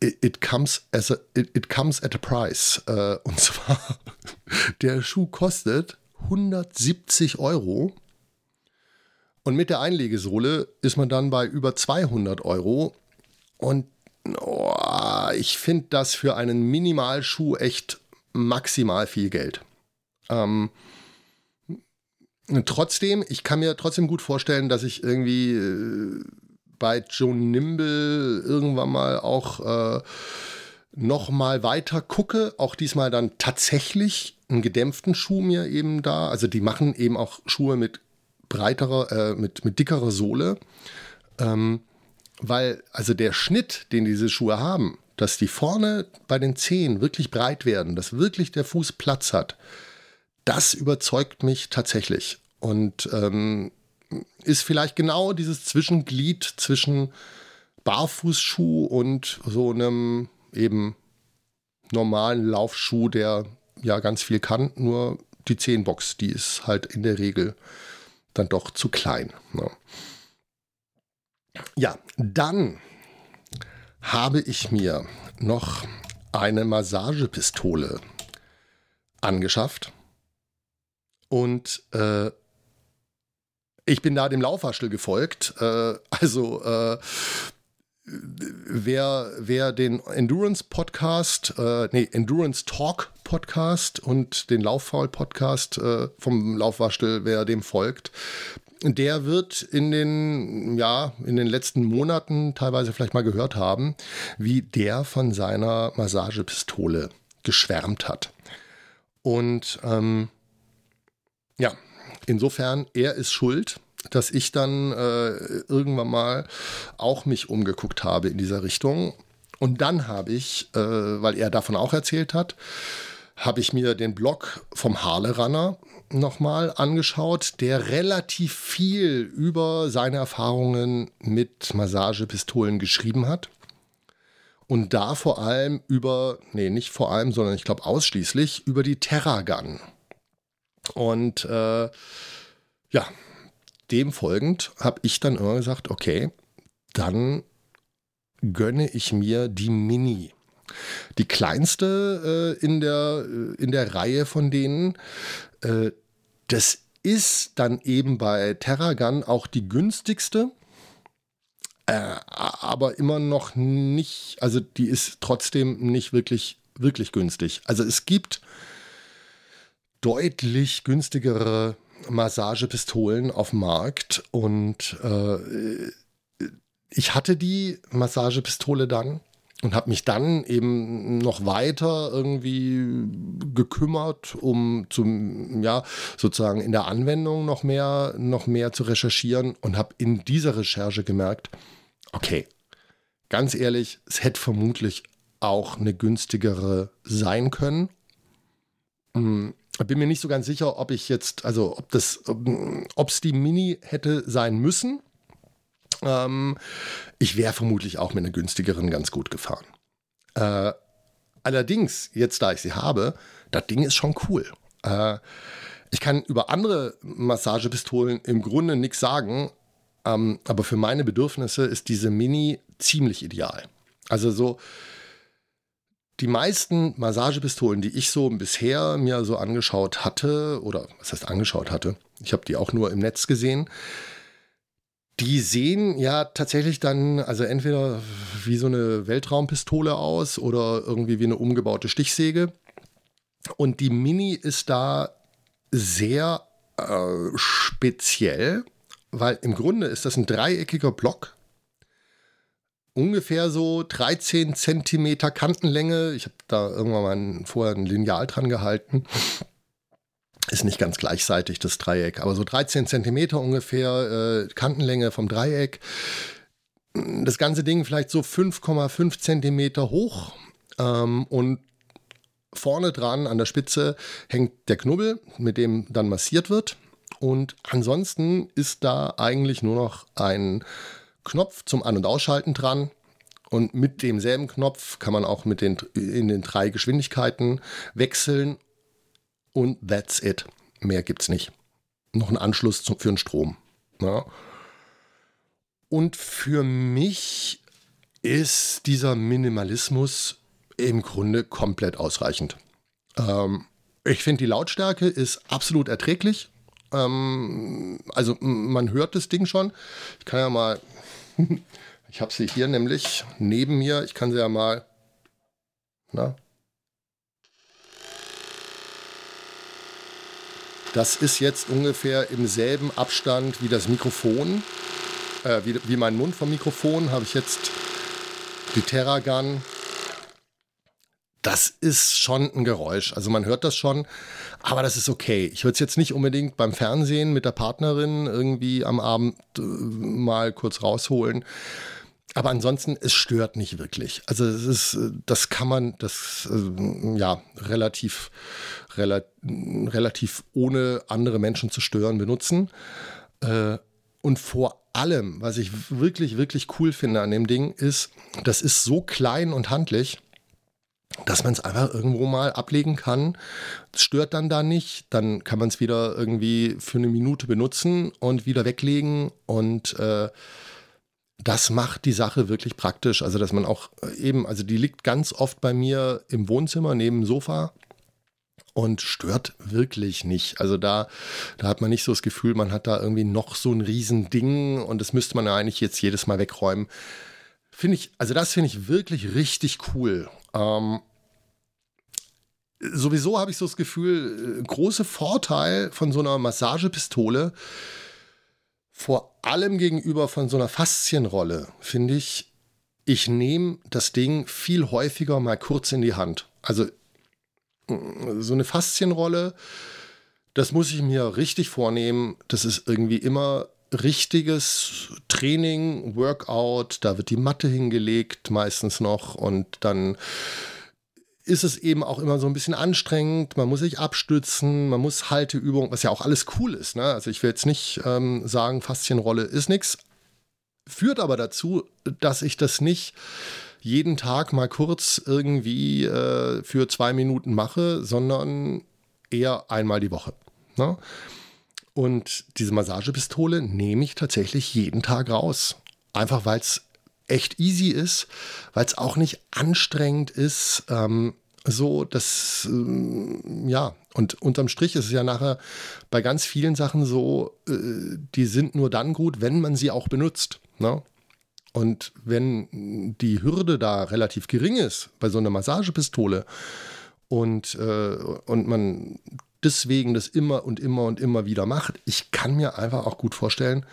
it, comes, as a, it, it comes at a price. Äh, und zwar, der Schuh kostet 170 Euro. Und mit der Einlegesohle ist man dann bei über 200 Euro. Und oh, ich finde das für einen Minimalschuh echt maximal viel Geld. Ähm, trotzdem, ich kann mir trotzdem gut vorstellen, dass ich irgendwie äh, bei Joe Nimble irgendwann mal auch äh, nochmal weiter gucke, auch diesmal dann tatsächlich einen gedämpften Schuh mir eben da. Also die machen eben auch Schuhe mit breiterer, äh, mit, mit dickerer Sohle. Ähm, weil, also der Schnitt, den diese Schuhe haben, dass die vorne bei den Zehen wirklich breit werden, dass wirklich der Fuß Platz hat, das überzeugt mich tatsächlich. Und ähm, ist vielleicht genau dieses Zwischenglied zwischen Barfußschuh und so einem eben normalen Laufschuh, der ja ganz viel kann, nur die Zehenbox, die ist halt in der Regel dann doch zu klein. Ne? Ja, dann habe ich mir noch eine Massagepistole angeschafft und äh, ich bin da dem Laufwaschel gefolgt. Äh, also äh, wer, wer den Endurance Podcast, äh, nee, Endurance Talk Podcast und den Lauffaul Podcast äh, vom Laufwaschel, wer dem folgt, der wird in den, ja, in den letzten Monaten teilweise vielleicht mal gehört haben, wie der von seiner Massagepistole geschwärmt hat. Und ähm, ja, insofern, er ist schuld dass ich dann äh, irgendwann mal auch mich umgeguckt habe in dieser Richtung. Und dann habe ich, äh, weil er davon auch erzählt hat, habe ich mir den Blog vom Harle Runner nochmal angeschaut, der relativ viel über seine Erfahrungen mit Massagepistolen geschrieben hat. Und da vor allem über, nee, nicht vor allem, sondern ich glaube ausschließlich über die Terragun. Und äh, ja, dem folgend habe ich dann immer gesagt, okay, dann gönne ich mir die Mini. Die kleinste äh, in, der, äh, in der Reihe von denen. Äh, das ist dann eben bei Terragun auch die günstigste. Äh, aber immer noch nicht, also die ist trotzdem nicht wirklich, wirklich günstig. Also es gibt deutlich günstigere Massagepistolen auf dem Markt und äh, ich hatte die Massagepistole dann und habe mich dann eben noch weiter irgendwie gekümmert, um zum ja sozusagen in der Anwendung noch mehr noch mehr zu recherchieren und habe in dieser Recherche gemerkt, okay, ganz ehrlich, es hätte vermutlich auch eine günstigere sein können. Hm, bin mir nicht so ganz sicher, ob ich jetzt, also ob das, ob es die Mini hätte sein müssen. Ähm, ich wäre vermutlich auch mit einer günstigeren ganz gut gefahren. Äh, allerdings, jetzt da ich sie habe, das Ding ist schon cool. Äh, ich kann über andere Massagepistolen im Grunde nichts sagen, ähm, aber für meine Bedürfnisse ist diese Mini ziemlich ideal. Also so, die meisten Massagepistolen, die ich so bisher mir so angeschaut hatte, oder was heißt angeschaut hatte, ich habe die auch nur im Netz gesehen, die sehen ja tatsächlich dann, also entweder wie so eine Weltraumpistole aus oder irgendwie wie eine umgebaute Stichsäge. Und die Mini ist da sehr äh, speziell, weil im Grunde ist das ein dreieckiger Block ungefähr so 13 Zentimeter Kantenlänge. Ich habe da irgendwann mal vorher ein Lineal dran gehalten. Ist nicht ganz gleichseitig das Dreieck, aber so 13 Zentimeter ungefähr äh, Kantenlänge vom Dreieck. Das ganze Ding vielleicht so 5,5 Zentimeter hoch ähm, und vorne dran an der Spitze hängt der Knubbel, mit dem dann massiert wird. Und ansonsten ist da eigentlich nur noch ein Knopf zum An- und Ausschalten dran. Und mit demselben Knopf kann man auch mit den, in den drei Geschwindigkeiten wechseln. Und that's it. Mehr gibt's nicht. Noch ein Anschluss zum, für den Strom. Ja. Und für mich ist dieser Minimalismus im Grunde komplett ausreichend. Ähm, ich finde, die Lautstärke ist absolut erträglich. Ähm, also man hört das Ding schon. Ich kann ja mal Ich habe sie hier nämlich neben mir. Ich kann sie ja mal. Na? Das ist jetzt ungefähr im selben Abstand wie das Mikrofon. Äh, wie, wie mein Mund vom Mikrofon habe ich jetzt die Terragun das ist schon ein Geräusch. Also man hört das schon, aber das ist okay. Ich würde es jetzt nicht unbedingt beim Fernsehen mit der Partnerin irgendwie am Abend äh, mal kurz rausholen. Aber ansonsten, es stört nicht wirklich. Also es ist, äh, das kann man, das äh, ja relativ, rela relativ ohne andere Menschen zu stören benutzen. Äh, und vor allem, was ich wirklich, wirklich cool finde an dem Ding, ist, das ist so klein und handlich dass man es einfach irgendwo mal ablegen kann. Das stört dann da nicht. Dann kann man es wieder irgendwie für eine Minute benutzen und wieder weglegen. Und äh, das macht die Sache wirklich praktisch. Also, dass man auch äh, eben, also die liegt ganz oft bei mir im Wohnzimmer neben dem Sofa und stört wirklich nicht. Also da, da hat man nicht so das Gefühl, man hat da irgendwie noch so ein Riesending und das müsste man ja eigentlich jetzt jedes Mal wegräumen. Finde ich, also das finde ich wirklich richtig cool. Ähm, sowieso habe ich so das Gefühl, äh, große Vorteil von so einer Massagepistole, vor allem gegenüber von so einer Faszienrolle, finde ich, ich nehme das Ding viel häufiger mal kurz in die Hand. Also so eine Faszienrolle, das muss ich mir richtig vornehmen. Das ist irgendwie immer richtiges Training, Workout. Da wird die Matte hingelegt meistens noch und dann ist es eben auch immer so ein bisschen anstrengend. Man muss sich abstützen, man muss Halteübungen, was ja auch alles cool ist. Ne? Also ich will jetzt nicht ähm, sagen, Faszienrolle ist nichts. Führt aber dazu, dass ich das nicht jeden Tag mal kurz irgendwie äh, für zwei Minuten mache, sondern eher einmal die Woche. Ne? Und diese Massagepistole nehme ich tatsächlich jeden Tag raus. Einfach weil es echt easy ist, weil es auch nicht anstrengend ist. Ähm, so, dass, ähm, ja, und unterm Strich ist es ja nachher bei ganz vielen Sachen so, äh, die sind nur dann gut, wenn man sie auch benutzt. Ne? Und wenn die Hürde da relativ gering ist bei so einer Massagepistole und, äh, und man deswegen das immer und immer und immer wieder macht, ich kann mir einfach auch gut vorstellen,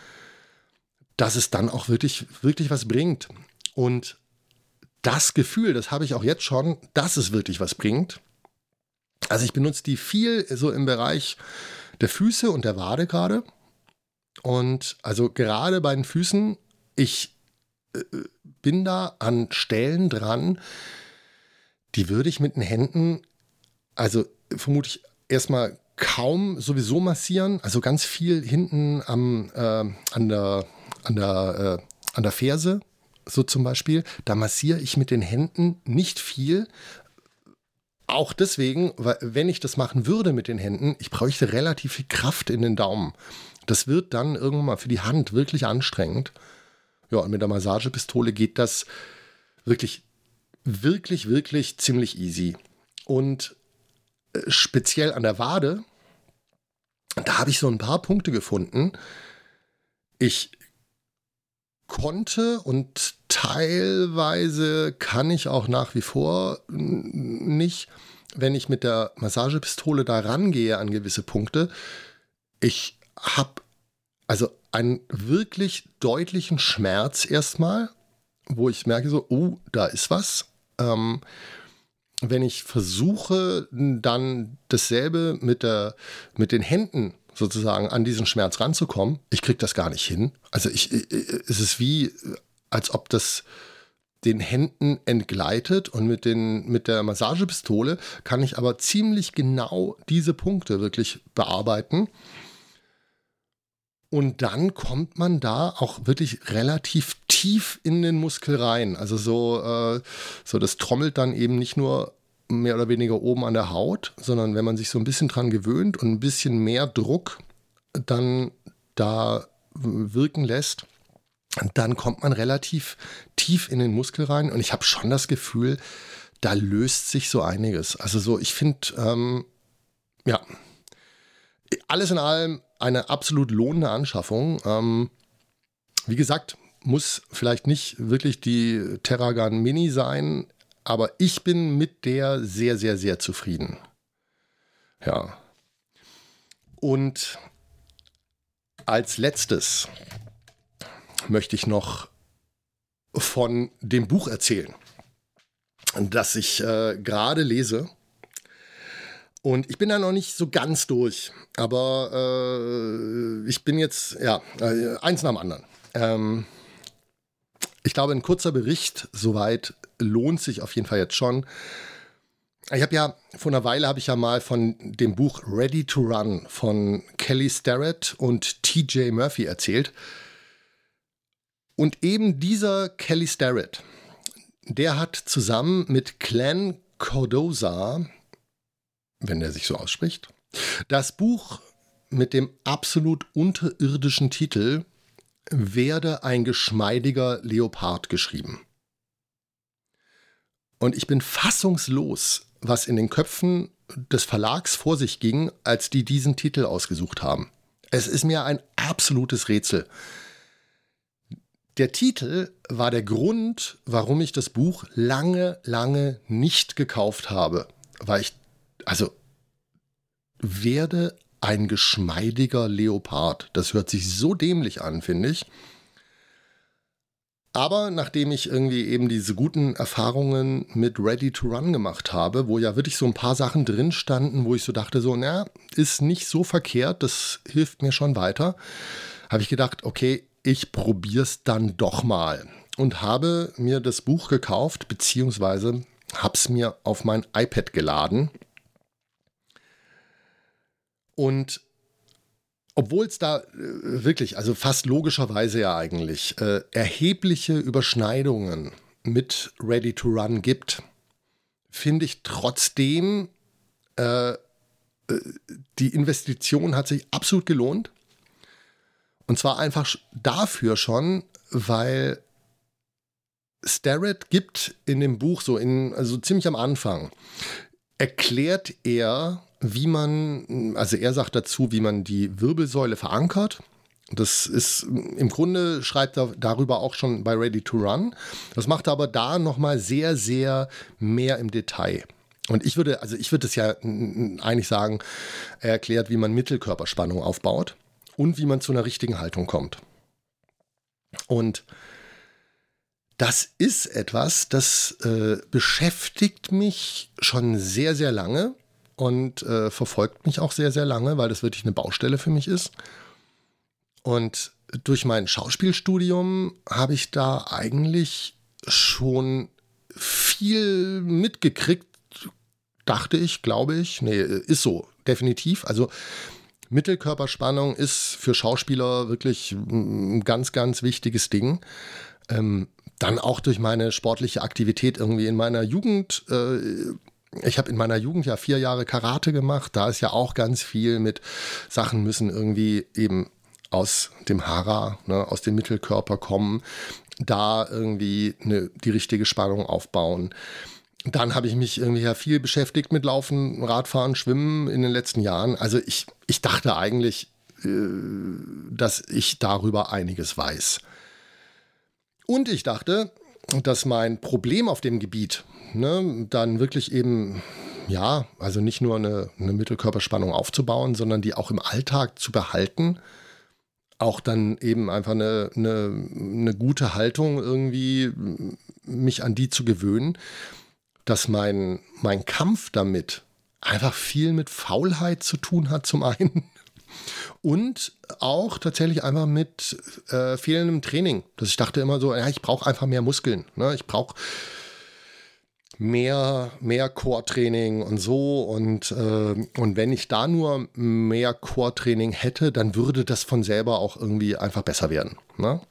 dass es dann auch wirklich, wirklich was bringt. Und das Gefühl, das habe ich auch jetzt schon, dass es wirklich was bringt. Also ich benutze die viel so im Bereich der Füße und der Wade gerade. Und also gerade bei den Füßen, ich bin da an Stellen dran, die würde ich mit den Händen, also vermutlich erstmal kaum sowieso massieren, also ganz viel hinten am, äh, an der an der, äh, an der Ferse, so zum Beispiel, da massiere ich mit den Händen nicht viel. Auch deswegen, weil wenn ich das machen würde mit den Händen, ich bräuchte relativ viel Kraft in den Daumen. Das wird dann irgendwann mal für die Hand wirklich anstrengend. Ja, und mit der Massagepistole geht das wirklich, wirklich, wirklich ziemlich easy. Und äh, speziell an der Wade, da habe ich so ein paar Punkte gefunden. Ich konnte und teilweise kann ich auch nach wie vor nicht, wenn ich mit der Massagepistole da rangehe an gewisse Punkte. Ich habe also einen wirklich deutlichen Schmerz erstmal, wo ich merke so, oh, da ist was. Ähm, wenn ich versuche, dann dasselbe mit, der, mit den Händen sozusagen an diesen Schmerz ranzukommen. Ich kriege das gar nicht hin. Also ich, es ist wie, als ob das den Händen entgleitet und mit, den, mit der Massagepistole kann ich aber ziemlich genau diese Punkte wirklich bearbeiten. Und dann kommt man da auch wirklich relativ tief in den Muskel rein. Also so, äh, so das trommelt dann eben nicht nur mehr oder weniger oben an der Haut, sondern wenn man sich so ein bisschen dran gewöhnt und ein bisschen mehr Druck dann da wirken lässt, dann kommt man relativ tief in den Muskel rein und ich habe schon das Gefühl, da löst sich so einiges. Also so, ich finde, ähm, ja, alles in allem eine absolut lohnende Anschaffung. Ähm, wie gesagt, muss vielleicht nicht wirklich die Terragan Mini sein aber ich bin mit der sehr, sehr, sehr zufrieden. Ja. Und als letztes möchte ich noch von dem Buch erzählen. das ich äh, gerade lese. Und ich bin da noch nicht so ganz durch, aber äh, ich bin jetzt, ja, äh, eins nach dem anderen. Ähm, ich glaube, ein kurzer Bericht soweit lohnt sich auf jeden Fall jetzt schon. Ich habe ja, vor einer Weile habe ich ja mal von dem Buch Ready to Run von Kelly Starrett und TJ Murphy erzählt. Und eben dieser Kelly Starrett, der hat zusammen mit Glenn Cordoza, wenn der sich so ausspricht, das Buch mit dem absolut unterirdischen Titel Werde ein geschmeidiger Leopard geschrieben. Und ich bin fassungslos, was in den Köpfen des Verlags vor sich ging, als die diesen Titel ausgesucht haben. Es ist mir ein absolutes Rätsel. Der Titel war der Grund, warum ich das Buch lange, lange nicht gekauft habe. Weil ich, also, werde ein geschmeidiger Leopard. Das hört sich so dämlich an, finde ich. Aber nachdem ich irgendwie eben diese guten Erfahrungen mit Ready to Run gemacht habe, wo ja wirklich so ein paar Sachen drin standen, wo ich so dachte, so, na, ist nicht so verkehrt, das hilft mir schon weiter, habe ich gedacht, okay, ich probiere es dann doch mal. Und habe mir das Buch gekauft, beziehungsweise habe es mir auf mein iPad geladen. Und obwohl es da äh, wirklich, also fast logischerweise ja eigentlich, äh, erhebliche Überschneidungen mit Ready to Run gibt, finde ich trotzdem, äh, äh, die Investition hat sich absolut gelohnt. Und zwar einfach dafür schon, weil Starrett gibt in dem Buch so in, also ziemlich am Anfang, erklärt er, wie man, also er sagt dazu, wie man die Wirbelsäule verankert. Das ist im Grunde schreibt er darüber auch schon bei Ready to Run. Das macht er aber da nochmal sehr, sehr mehr im Detail. Und ich würde, also ich würde es ja eigentlich sagen, er erklärt, wie man Mittelkörperspannung aufbaut und wie man zu einer richtigen Haltung kommt. Und das ist etwas, das äh, beschäftigt mich schon sehr, sehr lange und äh, verfolgt mich auch sehr, sehr lange, weil das wirklich eine Baustelle für mich ist. Und durch mein Schauspielstudium habe ich da eigentlich schon viel mitgekriegt, dachte ich, glaube ich. Nee, ist so, definitiv. Also Mittelkörperspannung ist für Schauspieler wirklich ein ganz, ganz wichtiges Ding. Ähm, dann auch durch meine sportliche Aktivität irgendwie in meiner Jugend äh, ich habe in meiner Jugend ja vier Jahre Karate gemacht. Da ist ja auch ganz viel mit Sachen müssen irgendwie eben aus dem Hara, ne, aus dem Mittelkörper kommen, da irgendwie eine, die richtige Spannung aufbauen. Dann habe ich mich irgendwie ja viel beschäftigt mit Laufen, Radfahren, Schwimmen in den letzten Jahren. Also ich, ich dachte eigentlich, äh, dass ich darüber einiges weiß. Und ich dachte, dass mein Problem auf dem Gebiet, ne, dann wirklich eben, ja, also nicht nur eine, eine Mittelkörperspannung aufzubauen, sondern die auch im Alltag zu behalten, auch dann eben einfach eine, eine, eine gute Haltung irgendwie, mich an die zu gewöhnen, dass mein, mein Kampf damit einfach viel mit Faulheit zu tun hat, zum einen. Und auch tatsächlich einfach mit äh, fehlendem Training. Dass ich dachte immer so, ja, ich brauche einfach mehr Muskeln. Ne? Ich brauche mehr, mehr Core-Training und so. Und, äh, und wenn ich da nur mehr Core-Training hätte, dann würde das von selber auch irgendwie einfach besser werden. Ne?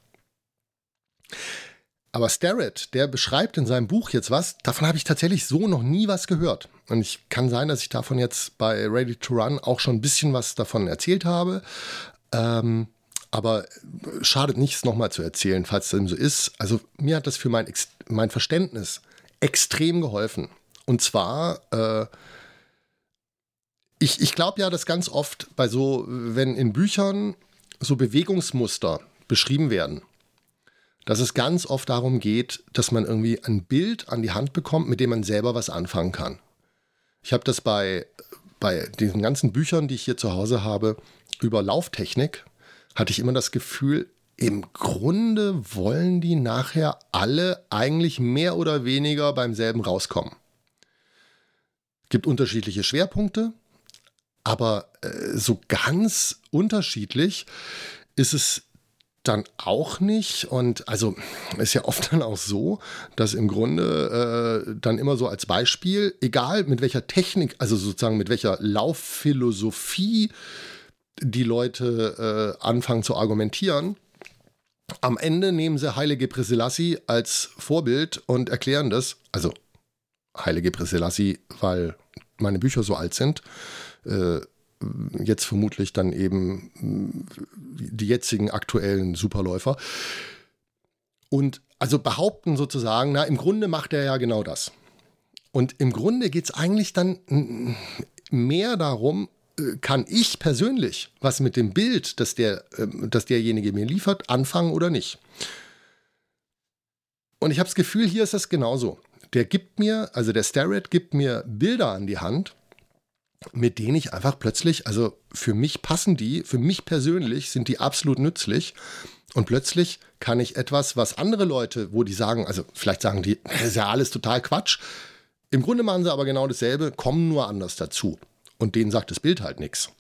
Aber Starrett, der beschreibt in seinem Buch jetzt was, davon habe ich tatsächlich so noch nie was gehört. Und ich kann sein, dass ich davon jetzt bei Ready to Run auch schon ein bisschen was davon erzählt habe. Ähm, aber schadet nichts, nochmal zu erzählen, falls es dem so ist. Also mir hat das für mein, mein Verständnis extrem geholfen. Und zwar, äh, ich, ich glaube ja, dass ganz oft bei so, wenn in Büchern so Bewegungsmuster beschrieben werden, dass es ganz oft darum geht, dass man irgendwie ein Bild an die Hand bekommt, mit dem man selber was anfangen kann. Ich habe das bei, bei diesen ganzen Büchern, die ich hier zu Hause habe, über Lauftechnik, hatte ich immer das Gefühl, im Grunde wollen die nachher alle eigentlich mehr oder weniger beim selben rauskommen. Gibt unterschiedliche Schwerpunkte, aber äh, so ganz unterschiedlich ist es dann auch nicht. Und also ist ja oft dann auch so, dass im Grunde äh, dann immer so als Beispiel, egal mit welcher Technik, also sozusagen mit welcher Laufphilosophie die Leute äh, anfangen zu argumentieren, am Ende nehmen sie Heilige Priscilassi als Vorbild und erklären das, also Heilige Priscilassi, weil meine Bücher so alt sind, äh, jetzt vermutlich dann eben die jetzigen aktuellen Superläufer. Und also behaupten sozusagen, na, im Grunde macht er ja genau das. Und im Grunde geht es eigentlich dann mehr darum, äh, kann ich persönlich was mit dem Bild, das, der, ähm, das derjenige mir liefert, anfangen oder nicht. Und ich habe das Gefühl, hier ist das genauso. Der gibt mir, also der Starrett gibt mir Bilder an die Hand, mit denen ich einfach plötzlich, also für mich passen die, für mich persönlich sind die absolut nützlich. Und plötzlich kann ich etwas, was andere Leute, wo die sagen, also vielleicht sagen die, das ist ja alles total Quatsch. Im Grunde machen sie aber genau dasselbe, kommen nur anders dazu. Und denen sagt das Bild halt nichts.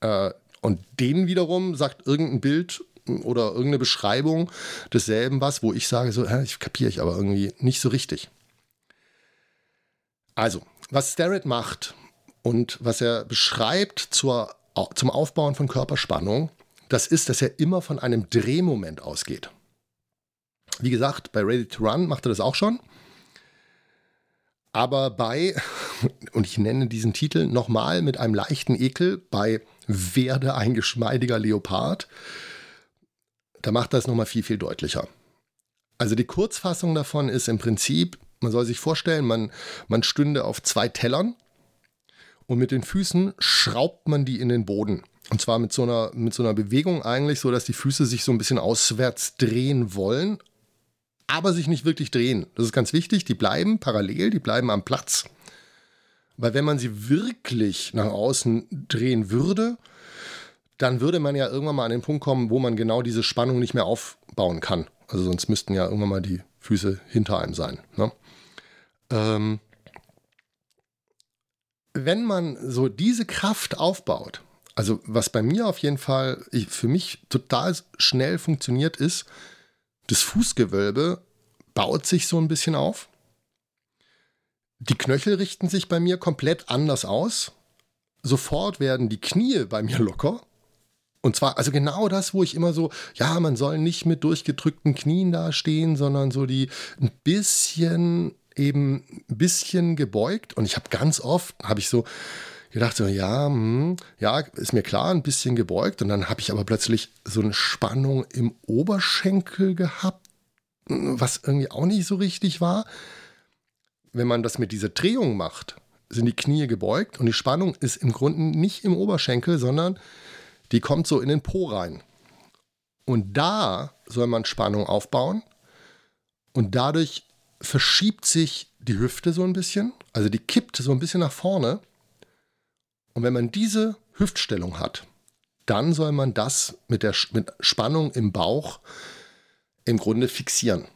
Äh, und denen wiederum sagt irgendein Bild oder irgendeine Beschreibung desselben was, wo ich sage, so, ich kapiere ich aber irgendwie nicht so richtig. Also, was Starrett macht, und was er beschreibt zur, zum Aufbauen von Körperspannung, das ist, dass er immer von einem Drehmoment ausgeht. Wie gesagt, bei Ready to Run macht er das auch schon. Aber bei, und ich nenne diesen Titel nochmal mit einem leichten Ekel, bei Werde ein geschmeidiger Leopard, da macht es nochmal viel, viel deutlicher. Also die Kurzfassung davon ist im Prinzip, man soll sich vorstellen, man, man stünde auf zwei Tellern und mit den Füßen schraubt man die in den Boden. Und zwar mit so einer, mit so einer Bewegung eigentlich, so dass die Füße sich so ein bisschen auswärts drehen wollen, aber sich nicht wirklich drehen. Das ist ganz wichtig. Die bleiben parallel, die bleiben am Platz. Weil wenn man sie wirklich nach außen drehen würde, dann würde man ja irgendwann mal an den Punkt kommen, wo man genau diese Spannung nicht mehr aufbauen kann. Also sonst müssten ja irgendwann mal die Füße hinter einem sein. Ne? Ähm, wenn man so diese Kraft aufbaut, also was bei mir auf jeden Fall für mich total schnell funktioniert ist, das Fußgewölbe baut sich so ein bisschen auf. Die Knöchel richten sich bei mir komplett anders aus. Sofort werden die Knie bei mir locker. Und zwar, also genau das, wo ich immer so, ja, man soll nicht mit durchgedrückten Knien dastehen, sondern so die ein bisschen eben ein bisschen gebeugt und ich habe ganz oft, habe ich so gedacht, so, ja, hm, ja, ist mir klar, ein bisschen gebeugt und dann habe ich aber plötzlich so eine Spannung im Oberschenkel gehabt, was irgendwie auch nicht so richtig war. Wenn man das mit dieser Drehung macht, sind die Knie gebeugt und die Spannung ist im Grunde nicht im Oberschenkel, sondern die kommt so in den Po rein. Und da soll man Spannung aufbauen und dadurch verschiebt sich die Hüfte so ein bisschen, also die kippt so ein bisschen nach vorne. Und wenn man diese Hüftstellung hat, dann soll man das mit der mit Spannung im Bauch im Grunde fixieren.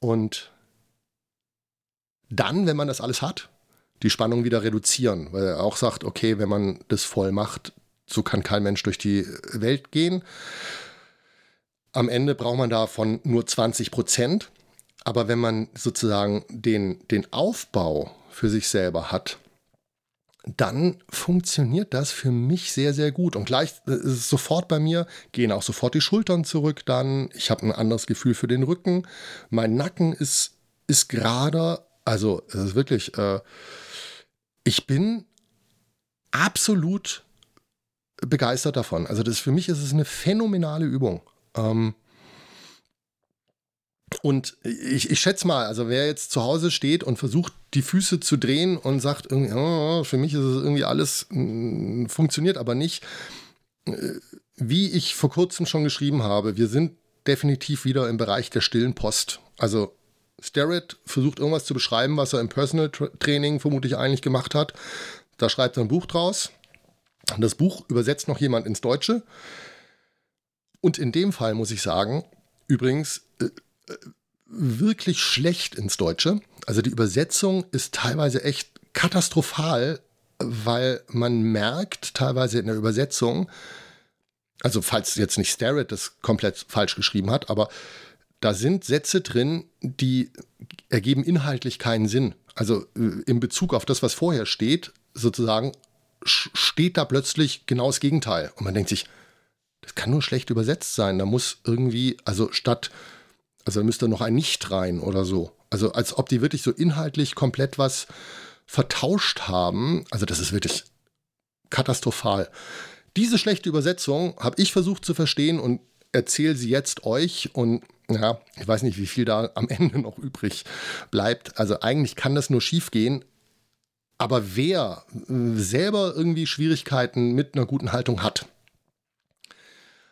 Und dann, wenn man das alles hat, die Spannung wieder reduzieren, weil er auch sagt, okay, wenn man das voll macht, so kann kein Mensch durch die Welt gehen. Am Ende braucht man davon nur 20 Prozent. Aber wenn man sozusagen den, den Aufbau für sich selber hat, dann funktioniert das für mich sehr, sehr gut. Und gleich es sofort bei mir, gehen auch sofort die Schultern zurück dann. Ich habe ein anderes Gefühl für den Rücken. Mein Nacken ist, ist gerader. Also es ist wirklich, äh, ich bin absolut begeistert davon. Also das, für mich ist es eine phänomenale Übung. Ähm, und ich, ich schätze mal, also wer jetzt zu Hause steht und versucht, die Füße zu drehen und sagt, irgendwie, oh, für mich ist es irgendwie alles, mh, mm, funktioniert aber nicht. Äh, wie ich vor kurzem schon geschrieben habe, wir sind definitiv wieder im Bereich der stillen Post. Also Starrett versucht irgendwas zu beschreiben, was er im Personal Training vermutlich eigentlich gemacht hat. Da schreibt er ein Buch draus. Das Buch übersetzt noch jemand ins Deutsche. und in dem Fall muss ich sagen, übrigens, äh, äh, wirklich schlecht ins Deutsche. Also die Übersetzung ist teilweise echt katastrophal, weil man merkt teilweise in der Übersetzung, also falls jetzt nicht Starrett das komplett falsch geschrieben hat, aber da sind Sätze drin, die ergeben inhaltlich keinen Sinn. Also äh, in Bezug auf das, was vorher steht, sozusagen steht da plötzlich genau das Gegenteil. Und man denkt sich, das kann nur schlecht übersetzt sein. Da muss irgendwie, also statt, also da müsste noch ein Nicht rein oder so. Also als ob die wirklich so inhaltlich komplett was vertauscht haben. Also das ist wirklich katastrophal. Diese schlechte Übersetzung habe ich versucht zu verstehen und erzähle sie jetzt euch und ja, ich weiß nicht, wie viel da am Ende noch übrig bleibt. Also eigentlich kann das nur schief gehen. Aber wer äh, selber irgendwie Schwierigkeiten mit einer guten Haltung hat,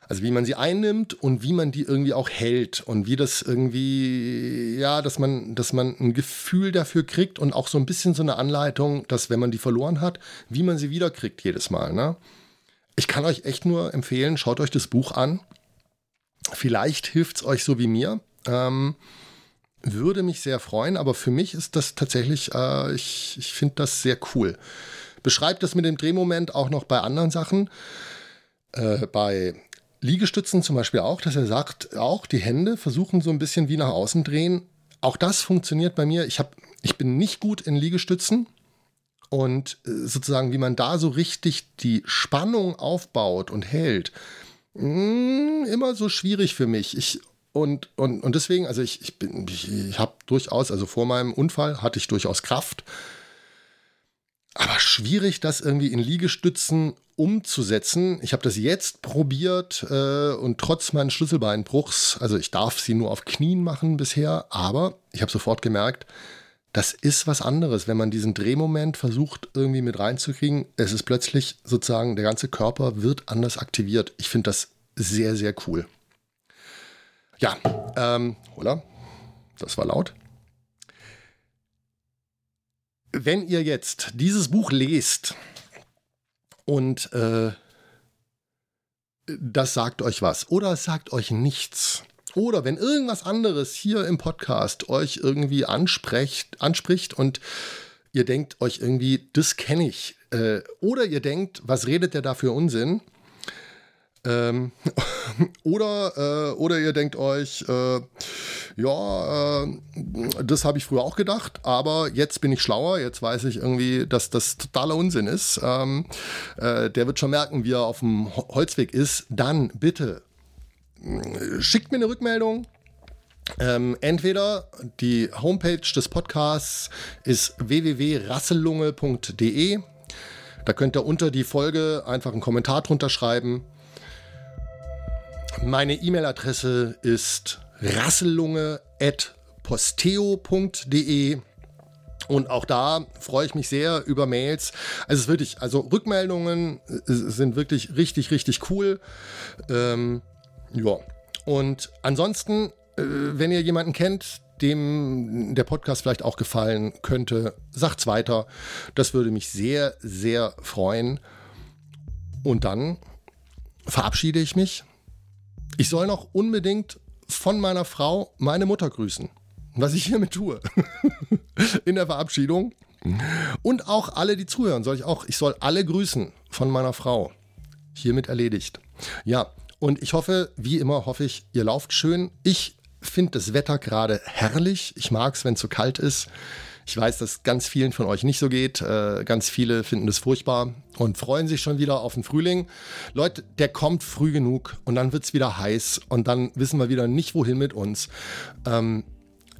also wie man sie einnimmt und wie man die irgendwie auch hält und wie das irgendwie, ja, dass man, dass man ein Gefühl dafür kriegt und auch so ein bisschen so eine Anleitung, dass wenn man die verloren hat, wie man sie wiederkriegt jedes Mal. Ne? Ich kann euch echt nur empfehlen, schaut euch das Buch an. Vielleicht hilft es euch so wie mir. Ähm, würde mich sehr freuen, aber für mich ist das tatsächlich, äh, ich, ich finde das sehr cool. Beschreibt das mit dem Drehmoment auch noch bei anderen Sachen. Äh, bei Liegestützen zum Beispiel auch, dass er sagt, auch die Hände versuchen so ein bisschen wie nach außen drehen. Auch das funktioniert bei mir. Ich, hab, ich bin nicht gut in Liegestützen. Und äh, sozusagen, wie man da so richtig die Spannung aufbaut und hält, mm, immer so schwierig für mich. Ich, und, und, und deswegen, also ich, ich, ich, ich habe durchaus, also vor meinem Unfall hatte ich durchaus Kraft. Aber schwierig, das irgendwie in Liegestützen umzusetzen. Ich habe das jetzt probiert äh, und trotz meines Schlüsselbeinbruchs, also ich darf sie nur auf Knien machen bisher, aber ich habe sofort gemerkt, das ist was anderes, wenn man diesen Drehmoment versucht irgendwie mit reinzukriegen. Es ist plötzlich sozusagen, der ganze Körper wird anders aktiviert. Ich finde das sehr, sehr cool. Ja, ähm, oder? Das war laut. Wenn ihr jetzt dieses Buch lest, und äh, das sagt euch was oder es sagt euch nichts. Oder wenn irgendwas anderes hier im Podcast euch irgendwie anspricht, anspricht und ihr denkt euch irgendwie, das kenne ich. Äh, oder ihr denkt, was redet der da für Unsinn? Ähm, oder, äh, oder ihr denkt euch, äh, ja, äh, das habe ich früher auch gedacht, aber jetzt bin ich schlauer, jetzt weiß ich irgendwie, dass das totaler Unsinn ist. Ähm, äh, der wird schon merken, wie er auf dem Holzweg ist. Dann bitte schickt mir eine Rückmeldung. Ähm, entweder die Homepage des Podcasts ist www.rasselunge.de. Da könnt ihr unter die Folge einfach einen Kommentar drunter schreiben. Meine E-Mail-Adresse ist rasselunge.posteo.de. Und auch da freue ich mich sehr über Mails. Also es ist wirklich, also Rückmeldungen sind wirklich richtig, richtig cool. Ähm, ja. Und ansonsten, äh, wenn ihr jemanden kennt, dem der Podcast vielleicht auch gefallen könnte, sagt's weiter. Das würde mich sehr, sehr freuen. Und dann verabschiede ich mich ich soll noch unbedingt von meiner Frau meine Mutter grüßen. Was ich hiermit tue. In der Verabschiedung. Und auch alle, die zuhören, soll ich auch, ich soll alle grüßen von meiner Frau. Hiermit erledigt. Ja, und ich hoffe, wie immer, hoffe ich, ihr lauft schön. Ich finde das Wetter gerade herrlich. Ich mag es, wenn es so kalt ist. Ich weiß, dass ganz vielen von euch nicht so geht. Äh, ganz viele finden das furchtbar und freuen sich schon wieder auf den Frühling. Leute, der kommt früh genug und dann wird es wieder heiß und dann wissen wir wieder nicht, wohin mit uns. Ähm,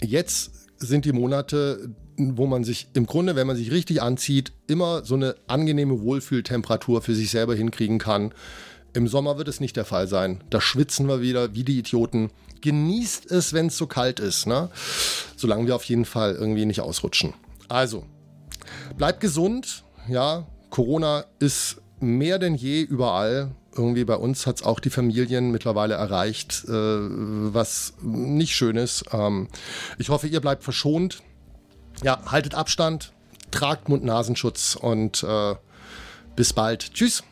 jetzt sind die Monate, wo man sich im Grunde, wenn man sich richtig anzieht, immer so eine angenehme Wohlfühltemperatur für sich selber hinkriegen kann. Im Sommer wird es nicht der Fall sein. Da schwitzen wir wieder wie die Idioten genießt es, wenn es so kalt ist. Ne? Solange wir auf jeden Fall irgendwie nicht ausrutschen. Also, bleibt gesund. Ja, Corona ist mehr denn je überall. Irgendwie bei uns hat es auch die Familien mittlerweile erreicht, äh, was nicht schön ist. Ähm, ich hoffe, ihr bleibt verschont. Ja, haltet Abstand, tragt Mund-Nasenschutz und äh, bis bald. Tschüss.